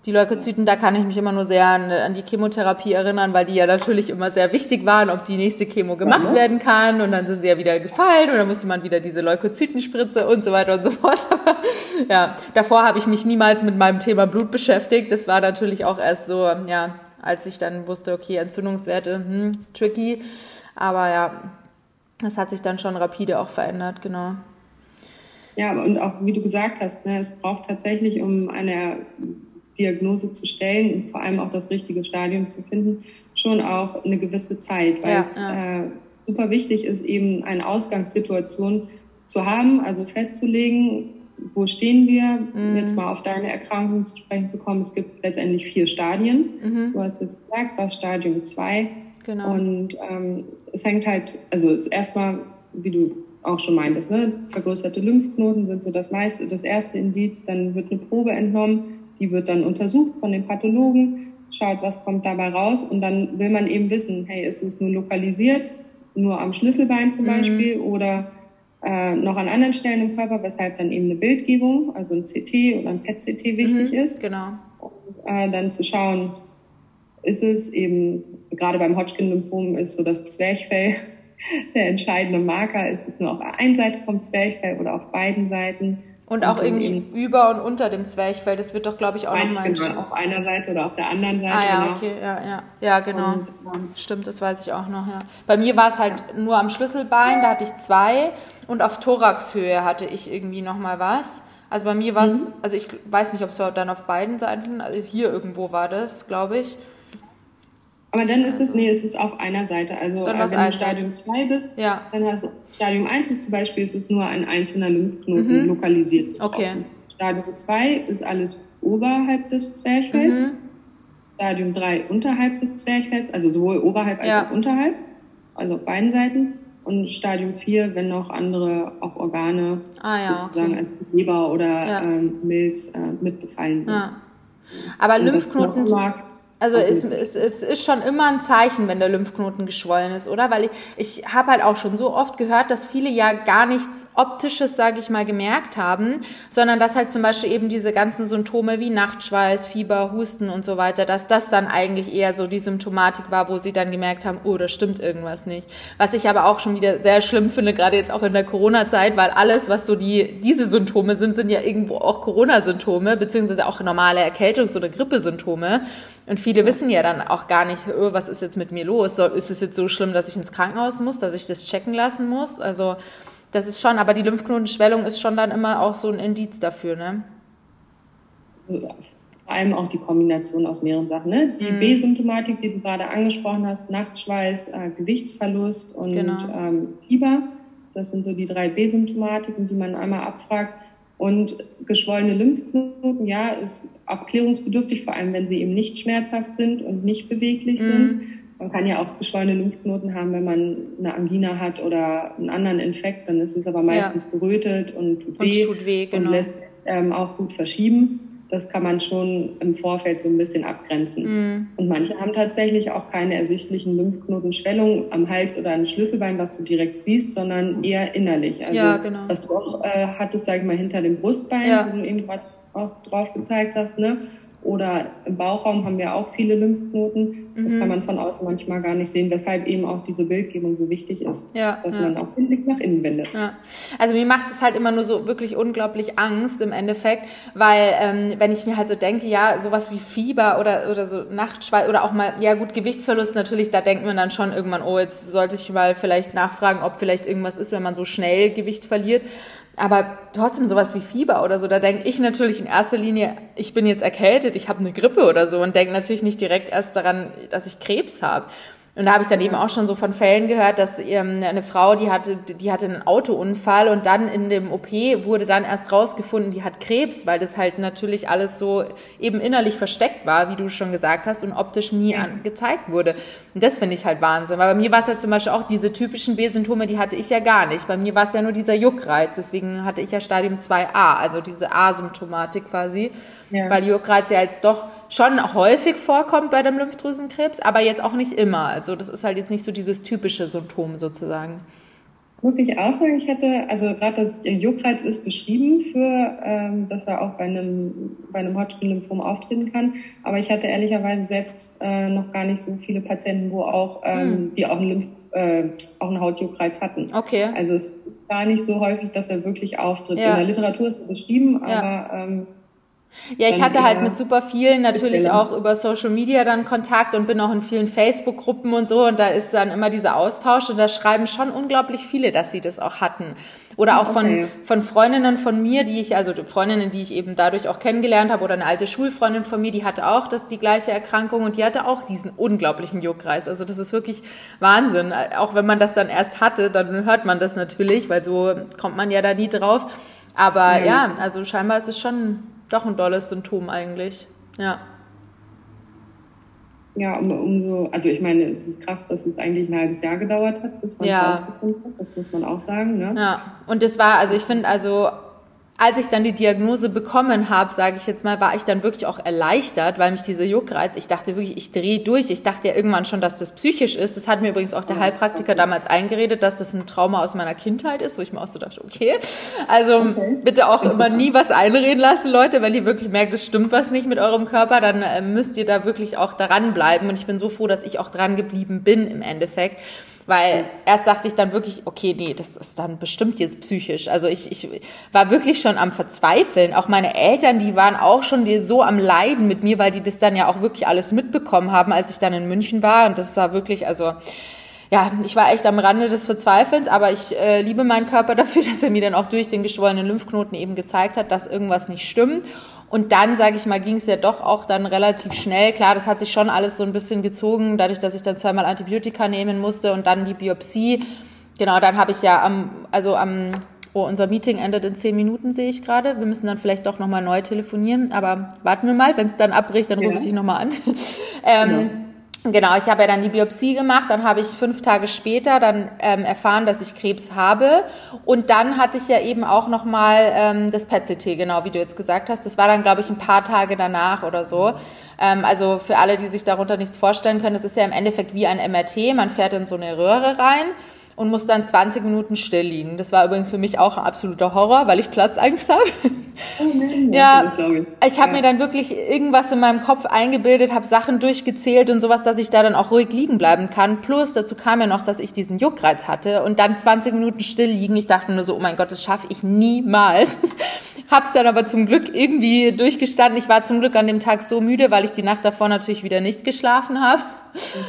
Die Leukozyten, da kann ich mich immer nur sehr an, an, die Chemotherapie erinnern, weil die ja natürlich immer sehr wichtig waren, ob die nächste Chemo gemacht ne? werden kann. Und dann sind sie ja wieder gefallen und dann musste man wieder diese Leukozytenspritze und so weiter und so fort. Aber ja, davor habe ich mich niemals mit meinem Thema Blut beschäftigt. Das war natürlich auch erst so, ja, als ich dann wusste, okay, Entzündungswerte, hm, tricky. Aber ja, das hat sich dann schon rapide auch verändert, genau. Ja, und auch wie du gesagt hast, ne, es braucht tatsächlich, um eine Diagnose zu stellen und vor allem auch das richtige Stadium zu finden, schon auch eine gewisse Zeit, weil ja, es ja. Äh, super wichtig ist, eben eine Ausgangssituation zu haben, also festzulegen, wo stehen wir, mhm. jetzt mal auf deine Erkrankung zu sprechen zu kommen. Es gibt letztendlich vier Stadien. Mhm. Du hast jetzt gesagt, was Stadium 2. Genau. Und ähm, es hängt halt, also erstmal, wie du auch schon meintest, ne, vergrößerte Lymphknoten sind so das meiste, das erste Indiz. Dann wird eine Probe entnommen die wird dann untersucht von den Pathologen, schaut, was kommt dabei raus und dann will man eben wissen, hey, ist es nur lokalisiert, nur am Schlüsselbein zum mhm. Beispiel oder äh, noch an anderen Stellen im Körper, weshalb dann eben eine Bildgebung, also ein CT oder ein PET-CT wichtig mhm, ist. Genau. Und äh, dann zu schauen, ist es eben, gerade beim Hodgkin-Lymphom ist so das Zwerchfell der entscheidende Marker, ist es nur auf einer Seite vom Zwerchfell oder auf beiden Seiten. Und auch irgendwie über und unter dem Zwerchfell, das wird doch, glaube ich, auch nochmal... Genau, auf einer Seite oder auf der anderen Seite. Ah ja, genau. okay, ja, ja, ja, genau. Und, ähm, Stimmt, das weiß ich auch noch, ja. Bei mir war es halt nur am Schlüsselbein, da hatte ich zwei und auf Thoraxhöhe hatte ich irgendwie nochmal was. Also bei mir war es, mhm. also ich weiß nicht, ob es dann auf beiden Seiten, also hier irgendwo war das, glaube ich. Aber dann ist es, nee, es ist auf einer Seite. Also äh, wenn du Stadium 2 bist, ja. dann hast du Stadium 1 ist zum Beispiel, ist es nur ein einzelner Lymphknoten mhm. lokalisiert. Okay. Stadium 2 ist alles oberhalb des Zwerchfells. Mhm. Stadium 3 unterhalb des Zwerchfells, also sowohl oberhalb als ja. auch unterhalb, also auf beiden Seiten. Und Stadium 4, wenn noch andere auch Organe ah, ja, sozusagen okay. als Leber oder ja. ähm, Milz äh, mitbefallen sind. Ja. Aber Und Lymphknoten. Also es, es, es ist schon immer ein Zeichen, wenn der Lymphknoten geschwollen ist, oder? Weil ich, ich habe halt auch schon so oft gehört, dass viele ja gar nichts Optisches, sage ich mal, gemerkt haben, sondern dass halt zum Beispiel eben diese ganzen Symptome wie Nachtschweiß, Fieber, Husten und so weiter, dass das dann eigentlich eher so die Symptomatik war, wo sie dann gemerkt haben, oh, da stimmt irgendwas nicht. Was ich aber auch schon wieder sehr schlimm finde, gerade jetzt auch in der Corona-Zeit, weil alles, was so die, diese Symptome sind, sind ja irgendwo auch Corona-Symptome, beziehungsweise auch normale Erkältungs- oder Grippesymptome. Und viele wissen ja dann auch gar nicht, oh, was ist jetzt mit mir los? So, ist es jetzt so schlimm, dass ich ins Krankenhaus muss, dass ich das checken lassen muss? Also das ist schon, aber die Lymphknotenschwellung ist schon dann immer auch so ein Indiz dafür, ne? Vor allem auch die Kombination aus mehreren Sachen. Ne? Die mhm. B-Symptomatik, die du gerade angesprochen hast, Nachtschweiß, äh, Gewichtsverlust und genau. ähm, Fieber. Das sind so die drei B-Symptomatiken, die man einmal abfragt. Und geschwollene Lymphknoten, ja, ist abklärungsbedürftig, vor allem wenn sie eben nicht schmerzhaft sind und nicht beweglich mhm. sind. Man kann ja auch geschwollene Lymphknoten haben, wenn man eine Angina hat oder einen anderen Infekt, dann ist es aber meistens ja. gerötet und tut weh und, tut weh, genau. und lässt sich ähm, auch gut verschieben das kann man schon im Vorfeld so ein bisschen abgrenzen. Mm. Und manche haben tatsächlich auch keine ersichtlichen Lymphknotenschwellungen am Hals oder am Schlüsselbein, was du direkt siehst, sondern eher innerlich. Also, ja, genau. Was du auch äh, hattest, sag ich mal, hinter dem Brustbein, ja. wo du eben gerade auch drauf gezeigt hast, ne? Oder im Bauchraum haben wir auch viele Lymphknoten. Das mhm. kann man von außen manchmal gar nicht sehen, weshalb eben auch diese Bildgebung so wichtig ist, ja, dass ja. man auch den Blick nach innen wendet. Ja. Also mir macht es halt immer nur so wirklich unglaublich Angst im Endeffekt, weil ähm, wenn ich mir halt so denke, ja, sowas wie Fieber oder, oder so Nachtschweiß oder auch mal, ja gut, Gewichtsverlust natürlich, da denkt man dann schon irgendwann, oh, jetzt sollte ich mal vielleicht nachfragen, ob vielleicht irgendwas ist, wenn man so schnell Gewicht verliert. Aber trotzdem sowas wie Fieber oder so, da denke ich natürlich in erster Linie, ich bin jetzt erkältet, ich habe eine Grippe oder so und denke natürlich nicht direkt erst daran, dass ich Krebs habe. Und da habe ich dann eben auch schon so von Fällen gehört, dass ähm, eine Frau, die hatte, die hatte einen Autounfall und dann in dem OP wurde dann erst rausgefunden, die hat Krebs, weil das halt natürlich alles so eben innerlich versteckt war, wie du schon gesagt hast, und optisch nie an, gezeigt wurde. Und das finde ich halt Wahnsinn. Weil bei mir war es ja zum Beispiel auch diese typischen B-Symptome, die hatte ich ja gar nicht. Bei mir war es ja nur dieser Juckreiz. Deswegen hatte ich ja Stadium 2a, also diese A-Symptomatik quasi. Ja. Weil Juckreiz ja jetzt doch schon häufig vorkommt bei dem Lymphdrüsenkrebs, aber jetzt auch nicht immer. Also das ist halt jetzt nicht so dieses typische Symptom sozusagen. Muss ich auch sagen, ich hatte, also gerade das Juckreiz ist beschrieben für, ähm, dass er auch bei einem, bei einem Hodgkin-Lymphom auftreten kann. Aber ich hatte ehrlicherweise selbst äh, noch gar nicht so viele Patienten, wo auch, ähm, hm. die auch einen, Lymph, äh, auch einen Hautjuckreiz hatten. Okay. Also es ist gar nicht so häufig, dass er wirklich auftritt. Ja. In der Literatur ist er beschrieben, ja. aber ähm, ja, ich hatte halt mit super vielen natürlich auch über Social Media dann Kontakt und bin auch in vielen Facebook-Gruppen und so und da ist dann immer dieser Austausch und da schreiben schon unglaublich viele, dass sie das auch hatten. Oder auch okay. von, von Freundinnen von mir, die ich, also Freundinnen, die ich eben dadurch auch kennengelernt habe oder eine alte Schulfreundin von mir, die hatte auch das, die gleiche Erkrankung und die hatte auch diesen unglaublichen Juckreiz. Also das ist wirklich Wahnsinn. Auch wenn man das dann erst hatte, dann hört man das natürlich, weil so kommt man ja da nie drauf. Aber ja, ja also scheinbar ist es schon doch ein dolles Symptom eigentlich. Ja. Ja, um, umso, also ich meine, es ist krass, dass es eigentlich ein halbes Jahr gedauert hat, bis man es ja. rausgefunden hat. Das muss man auch sagen. Ne? Ja, und das war, also ich finde, also als ich dann die Diagnose bekommen habe, sage ich jetzt mal, war ich dann wirklich auch erleichtert, weil mich diese Juckreiz, ich dachte wirklich, ich drehe durch. Ich dachte ja irgendwann schon, dass das psychisch ist. Das hat mir übrigens auch der Heilpraktiker damals eingeredet, dass das ein Trauma aus meiner Kindheit ist, wo ich mir auch so dachte, okay. Also okay. bitte auch immer nie was einreden lassen, Leute. Wenn ihr wirklich merkt, es stimmt was nicht mit eurem Körper, dann äh, müsst ihr da wirklich auch dran bleiben. Und ich bin so froh, dass ich auch dran geblieben bin im Endeffekt. Weil erst dachte ich dann wirklich, okay, nee, das ist dann bestimmt jetzt psychisch. Also ich, ich war wirklich schon am Verzweifeln. Auch meine Eltern, die waren auch schon so am Leiden mit mir, weil die das dann ja auch wirklich alles mitbekommen haben, als ich dann in München war. Und das war wirklich, also ja, ich war echt am Rande des Verzweifelns, aber ich äh, liebe meinen Körper dafür, dass er mir dann auch durch den geschwollenen Lymphknoten eben gezeigt hat, dass irgendwas nicht stimmt. Und dann, sage ich mal, ging es ja doch auch dann relativ schnell. Klar, das hat sich schon alles so ein bisschen gezogen, dadurch, dass ich dann zweimal Antibiotika nehmen musste und dann die Biopsie. Genau, dann habe ich ja am, also am, oh, unser Meeting endet in zehn Minuten, sehe ich gerade. Wir müssen dann vielleicht doch nochmal neu telefonieren, aber warten wir mal, wenn es dann abbricht, dann rufe ja. ich dich nochmal an. ähm, genau. Genau, ich habe ja dann die Biopsie gemacht, dann habe ich fünf Tage später dann ähm, erfahren, dass ich Krebs habe und dann hatte ich ja eben auch nochmal ähm, das PET-CT, genau wie du jetzt gesagt hast. Das war dann, glaube ich, ein paar Tage danach oder so. Ähm, also für alle, die sich darunter nichts vorstellen können, das ist ja im Endeffekt wie ein MRT. Man fährt in so eine Röhre rein und muss dann 20 Minuten still liegen. Das war übrigens für mich auch ein absoluter Horror, weil ich Platzangst habe. Oh nein, ja, ich, ich habe ja. mir dann wirklich irgendwas in meinem Kopf eingebildet, habe Sachen durchgezählt und sowas, dass ich da dann auch ruhig liegen bleiben kann. Plus dazu kam ja noch, dass ich diesen Juckreiz hatte und dann 20 Minuten still liegen. Ich dachte nur so, oh mein Gott, das schaffe ich niemals. Hab's dann aber zum Glück irgendwie durchgestanden. Ich war zum Glück an dem Tag so müde, weil ich die Nacht davor natürlich wieder nicht geschlafen habe.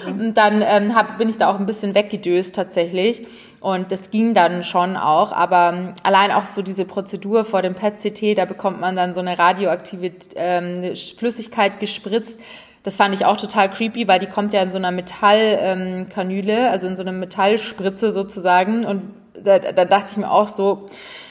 Mhm. Und dann ähm, hab, bin ich da auch ein bisschen weggedöst tatsächlich. Und das ging dann schon auch. Aber ähm, allein auch so diese Prozedur vor dem PET-CT, da bekommt man dann so eine radioaktive ähm, Flüssigkeit gespritzt. Das fand ich auch total creepy, weil die kommt ja in so einer Metallkanüle, ähm, also in so einer Metallspritze sozusagen. Und da, da dachte ich mir auch so,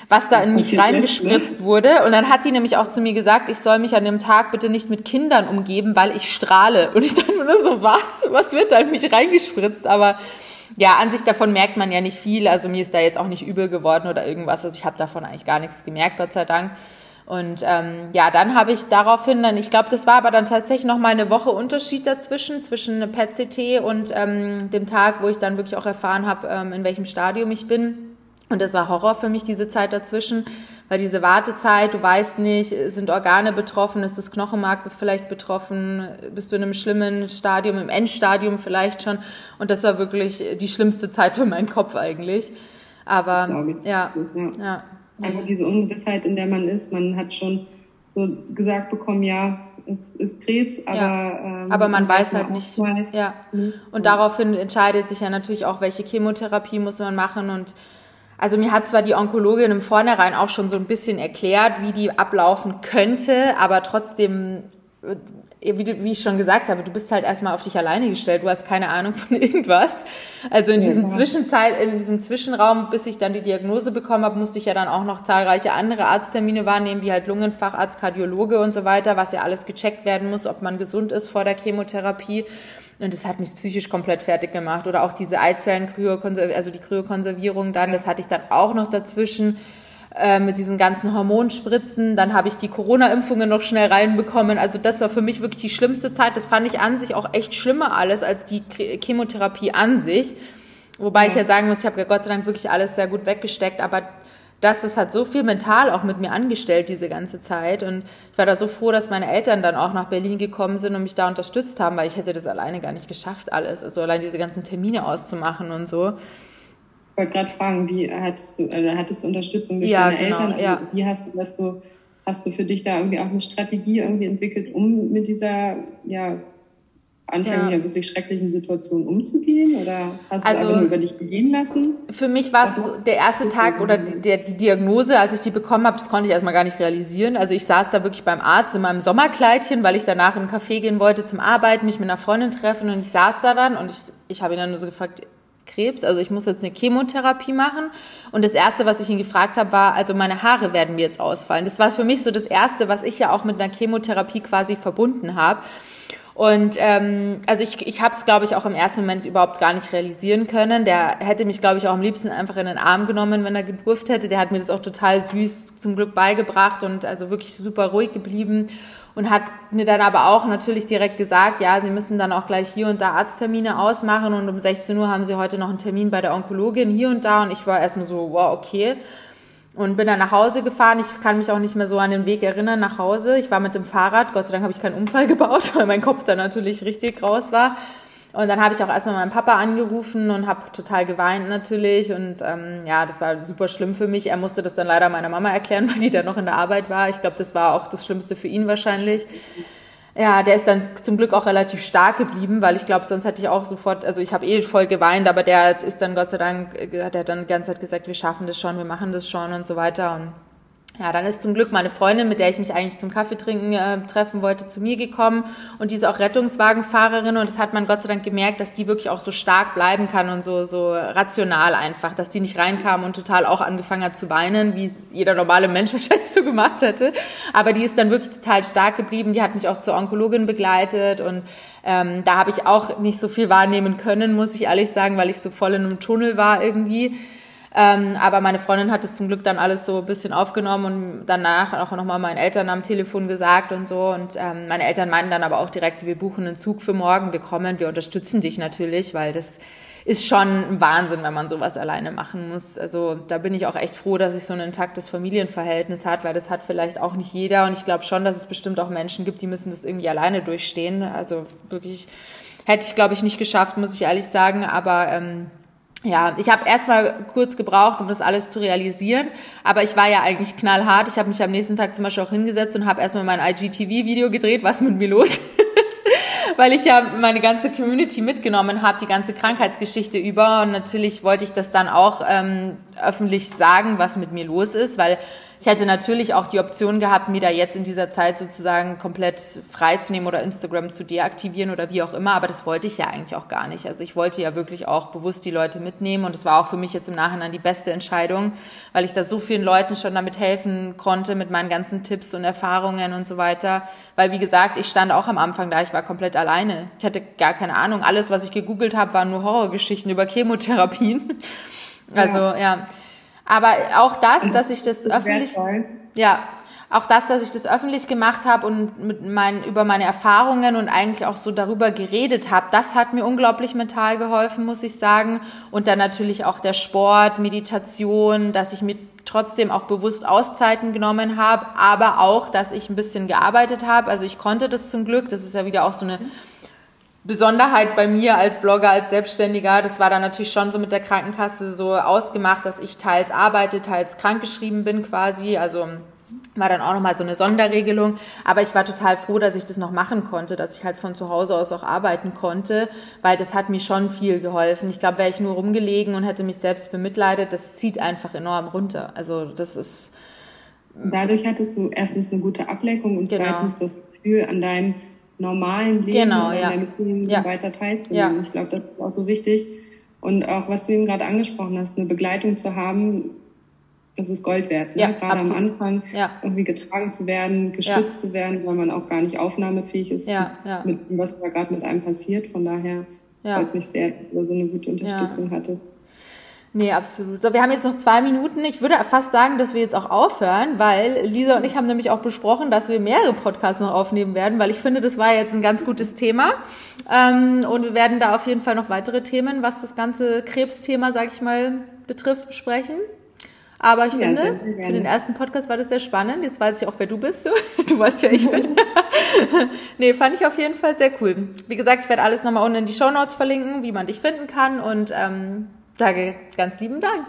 was da in mich reingespritzt wurde. Und dann hat die nämlich auch zu mir gesagt, ich soll mich an dem Tag bitte nicht mit Kindern umgeben, weil ich strahle. Und ich dachte nur so, was? Was wird da in mich reingespritzt? Aber ja, an sich davon merkt man ja nicht viel. Also mir ist da jetzt auch nicht übel geworden oder irgendwas. Also ich habe davon eigentlich gar nichts gemerkt, Gott sei Dank. Und ähm, ja, dann habe ich daraufhin dann, ich glaube, das war aber dann tatsächlich noch mal eine Woche Unterschied dazwischen, zwischen PET-CT und ähm, dem Tag, wo ich dann wirklich auch erfahren habe, ähm, in welchem Stadium ich bin. Und das war Horror für mich, diese Zeit dazwischen, weil diese Wartezeit, du weißt nicht, sind Organe betroffen, ist das Knochenmark vielleicht betroffen, bist du in einem schlimmen Stadium, im Endstadium vielleicht schon. Und das war wirklich die schlimmste Zeit für meinen Kopf eigentlich. Aber ja, ja, ja. Einfach diese Ungewissheit, in der man ist. Man hat schon so gesagt bekommen, ja, es ist Krebs, aber, ja, ähm, aber man weiß halt nicht. Weiß ja. Und daraufhin entscheidet sich ja natürlich auch, welche Chemotherapie muss man machen und also mir hat zwar die Onkologin im Vornherein auch schon so ein bisschen erklärt, wie die ablaufen könnte, aber trotzdem, wie, wie ich schon gesagt habe, du bist halt erstmal auf dich alleine gestellt, du hast keine Ahnung von irgendwas. Also in diesem ja. Zwischenzeit, in diesem Zwischenraum, bis ich dann die Diagnose bekommen habe, musste ich ja dann auch noch zahlreiche andere Arzttermine wahrnehmen, wie halt Lungenfacharzt, Kardiologe und so weiter, was ja alles gecheckt werden muss, ob man gesund ist vor der Chemotherapie. Und das hat mich psychisch komplett fertig gemacht. Oder auch diese Eizellen, also die Kryokonservierung dann, das hatte ich dann auch noch dazwischen äh, mit diesen ganzen Hormonspritzen. Dann habe ich die Corona-Impfungen noch schnell reinbekommen. Also das war für mich wirklich die schlimmste Zeit. Das fand ich an sich auch echt schlimmer alles als die Chemotherapie an sich. Wobei ja. ich ja sagen muss, ich habe ja Gott sei Dank wirklich alles sehr gut weggesteckt, aber das, das hat so viel mental auch mit mir angestellt, diese ganze Zeit. Und ich war da so froh, dass meine Eltern dann auch nach Berlin gekommen sind und mich da unterstützt haben, weil ich hätte das alleine gar nicht geschafft, alles. Also allein diese ganzen Termine auszumachen und so. Ich wollte gerade fragen, wie hattest du, also hattest du Unterstützung durch ja, deine genau, Eltern? Also ja. Wie hast du das so, hast du für dich da irgendwie auch eine Strategie irgendwie entwickelt, um mit dieser, ja, anfangen, ja. wirklich schrecklichen Situationen umzugehen? Oder hast du also, über dich gehen lassen? Für mich war es der erste Tag oder die, die Diagnose, als ich die bekommen habe, das konnte ich erstmal gar nicht realisieren. Also ich saß da wirklich beim Arzt in meinem Sommerkleidchen, weil ich danach in einen Café gehen wollte zum Arbeiten, mich mit einer Freundin treffen und ich saß da dann und ich, ich habe ihn dann nur so gefragt, Krebs, also ich muss jetzt eine Chemotherapie machen. Und das Erste, was ich ihn gefragt habe, war, also meine Haare werden mir jetzt ausfallen. Das war für mich so das Erste, was ich ja auch mit einer Chemotherapie quasi verbunden habe. Und ähm, also ich, ich habe es, glaube ich, auch im ersten Moment überhaupt gar nicht realisieren können. Der hätte mich, glaube ich, auch am liebsten einfach in den Arm genommen, wenn er gedurft hätte. Der hat mir das auch total süß zum Glück beigebracht und also wirklich super ruhig geblieben und hat mir dann aber auch natürlich direkt gesagt, ja, sie müssen dann auch gleich hier und da Arzttermine ausmachen und um 16 Uhr haben sie heute noch einen Termin bei der Onkologin hier und da und ich war erstmal so, wow, okay und bin dann nach Hause gefahren. Ich kann mich auch nicht mehr so an den Weg erinnern nach Hause. Ich war mit dem Fahrrad, Gott sei Dank habe ich keinen Unfall gebaut, weil mein Kopf dann natürlich richtig raus war. Und dann habe ich auch erstmal meinen Papa angerufen und habe total geweint natürlich. Und ähm, ja, das war super schlimm für mich. Er musste das dann leider meiner Mama erklären, weil die dann noch in der Arbeit war. Ich glaube, das war auch das Schlimmste für ihn wahrscheinlich. Ja, der ist dann zum Glück auch relativ stark geblieben, weil ich glaube, sonst hätte ich auch sofort, also ich habe eh voll geweint, aber der ist dann Gott sei Dank, der hat dann die ganze Zeit gesagt, wir schaffen das schon, wir machen das schon und so weiter. Und ja, dann ist zum Glück meine Freundin, mit der ich mich eigentlich zum Kaffee trinken äh, treffen wollte, zu mir gekommen. Und die ist auch Rettungswagenfahrerin und das hat man Gott sei Dank gemerkt, dass die wirklich auch so stark bleiben kann und so so rational einfach, dass die nicht reinkam und total auch angefangen hat zu weinen, wie jeder normale Mensch wahrscheinlich so gemacht hätte, aber die ist dann wirklich total stark geblieben, die hat mich auch zur Onkologin begleitet und ähm, da habe ich auch nicht so viel wahrnehmen können, muss ich ehrlich sagen, weil ich so voll in einem Tunnel war irgendwie. Ähm, aber meine Freundin hat es zum Glück dann alles so ein bisschen aufgenommen und danach auch nochmal meinen Eltern am Telefon gesagt und so. Und ähm, meine Eltern meinten dann aber auch direkt, wir buchen einen Zug für morgen, wir kommen, wir unterstützen dich natürlich, weil das ist schon ein Wahnsinn, wenn man sowas alleine machen muss. Also da bin ich auch echt froh, dass ich so ein intaktes Familienverhältnis hat, weil das hat vielleicht auch nicht jeder. Und ich glaube schon, dass es bestimmt auch Menschen gibt, die müssen das irgendwie alleine durchstehen. Also wirklich hätte ich, glaube ich, nicht geschafft, muss ich ehrlich sagen. Aber ähm, ja, ich habe erstmal kurz gebraucht, um das alles zu realisieren, aber ich war ja eigentlich knallhart. Ich habe mich am nächsten Tag zum Beispiel auch hingesetzt und habe erstmal mein IGTV-Video gedreht, was mit mir los ist, weil ich ja meine ganze Community mitgenommen habe, die ganze Krankheitsgeschichte über und natürlich wollte ich das dann auch ähm, öffentlich sagen, was mit mir los ist, weil ich hätte natürlich auch die Option gehabt, mir da jetzt in dieser Zeit sozusagen komplett freizunehmen oder Instagram zu deaktivieren oder wie auch immer, aber das wollte ich ja eigentlich auch gar nicht. Also ich wollte ja wirklich auch bewusst die Leute mitnehmen und es war auch für mich jetzt im Nachhinein die beste Entscheidung, weil ich da so vielen Leuten schon damit helfen konnte mit meinen ganzen Tipps und Erfahrungen und so weiter. Weil wie gesagt, ich stand auch am Anfang da, ich war komplett alleine. Ich hatte gar keine Ahnung. Alles, was ich gegoogelt habe, waren nur Horrorgeschichten über Chemotherapien. Also ja. ja. Aber auch das, dass ich das, das öffentlich, ja, auch das, dass ich das öffentlich gemacht habe und mit meinen, über meine Erfahrungen und eigentlich auch so darüber geredet habe, das hat mir unglaublich mental geholfen, muss ich sagen. Und dann natürlich auch der Sport, Meditation, dass ich mir trotzdem auch bewusst Auszeiten genommen habe, aber auch, dass ich ein bisschen gearbeitet habe. Also ich konnte das zum Glück. Das ist ja wieder auch so eine Besonderheit bei mir als Blogger, als Selbstständiger, das war dann natürlich schon so mit der Krankenkasse so ausgemacht, dass ich teils arbeite, teils krankgeschrieben bin quasi. Also war dann auch nochmal so eine Sonderregelung. Aber ich war total froh, dass ich das noch machen konnte, dass ich halt von zu Hause aus auch arbeiten konnte, weil das hat mir schon viel geholfen. Ich glaube, wäre ich nur rumgelegen und hätte mich selbst bemitleidet, das zieht einfach enorm runter. Also das ist. Dadurch hattest du erstens eine gute Ablenkung und genau. zweitens das Gefühl, an deinem normalen Leben genau, ja. deines Lebens ja. weiter teilzunehmen. Ja. Ich glaube, das ist auch so wichtig. Und auch, was du eben gerade angesprochen hast, eine Begleitung zu haben, das ist Gold wert. Ne? Ja, Gerade absolut. am Anfang ja. irgendwie getragen zu werden, geschützt ja. zu werden, weil man auch gar nicht aufnahmefähig ist, ja, mit was da gerade mit einem passiert. Von daher freut mich sehr, dass du da so eine gute Unterstützung hattest. Nee, absolut. So, wir haben jetzt noch zwei Minuten. Ich würde fast sagen, dass wir jetzt auch aufhören, weil Lisa und ich haben nämlich auch besprochen, dass wir mehrere Podcasts noch aufnehmen werden, weil ich finde, das war jetzt ein ganz gutes Thema. Ähm, und wir werden da auf jeden Fall noch weitere Themen, was das ganze Krebsthema, sag ich mal, betrifft, besprechen. Aber ich ja, finde, für den ersten Podcast war das sehr spannend. Jetzt weiß ich auch, wer du bist. Du weißt ja, ich bin. nee, fand ich auf jeden Fall sehr cool. Wie gesagt, ich werde alles nochmal unten in die Show Notes verlinken, wie man dich finden kann. Und ähm, Sage ganz lieben Dank.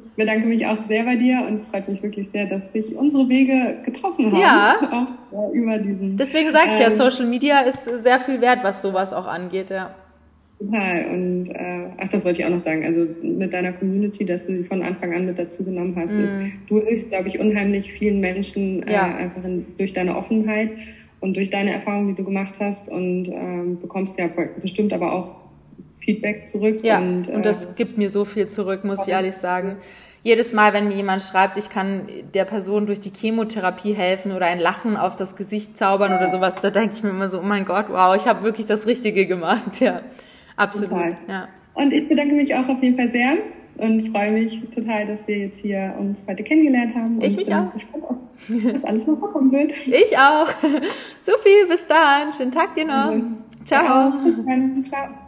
Ich bedanke mich auch sehr bei dir und es freut mich wirklich sehr, dass sich unsere Wege getroffen haben. Ja. Auch über diesen. Deswegen sage ich ähm, ja, Social Media ist sehr viel wert, was sowas auch angeht, ja. Total. Und äh, ach, das wollte ich auch noch sagen. Also mit deiner Community, dass du sie von Anfang an mit dazu genommen hast, mm. ist, du hilfst, glaube ich, unheimlich vielen Menschen äh, ja. einfach in, durch deine Offenheit und durch deine Erfahrungen, die du gemacht hast und ähm, bekommst ja bestimmt aber auch Feedback zurück. Ja, und, und das äh, gibt mir so viel zurück, muss ich ehrlich sagen. Jedes Mal, wenn mir jemand schreibt, ich kann der Person durch die Chemotherapie helfen oder ein Lachen auf das Gesicht zaubern oder sowas, da denke ich mir immer so, oh mein Gott, wow, ich habe wirklich das Richtige gemacht. Ja, absolut. Total. Ja. Und ich bedanke mich auch auf jeden Fall sehr und freue mich total, dass wir jetzt hier uns heute kennengelernt haben. Ich mich auch. was alles noch so kommen wird. Ich auch. Sophie, bis dann. Schönen Tag dir noch. Ciao. Ciao.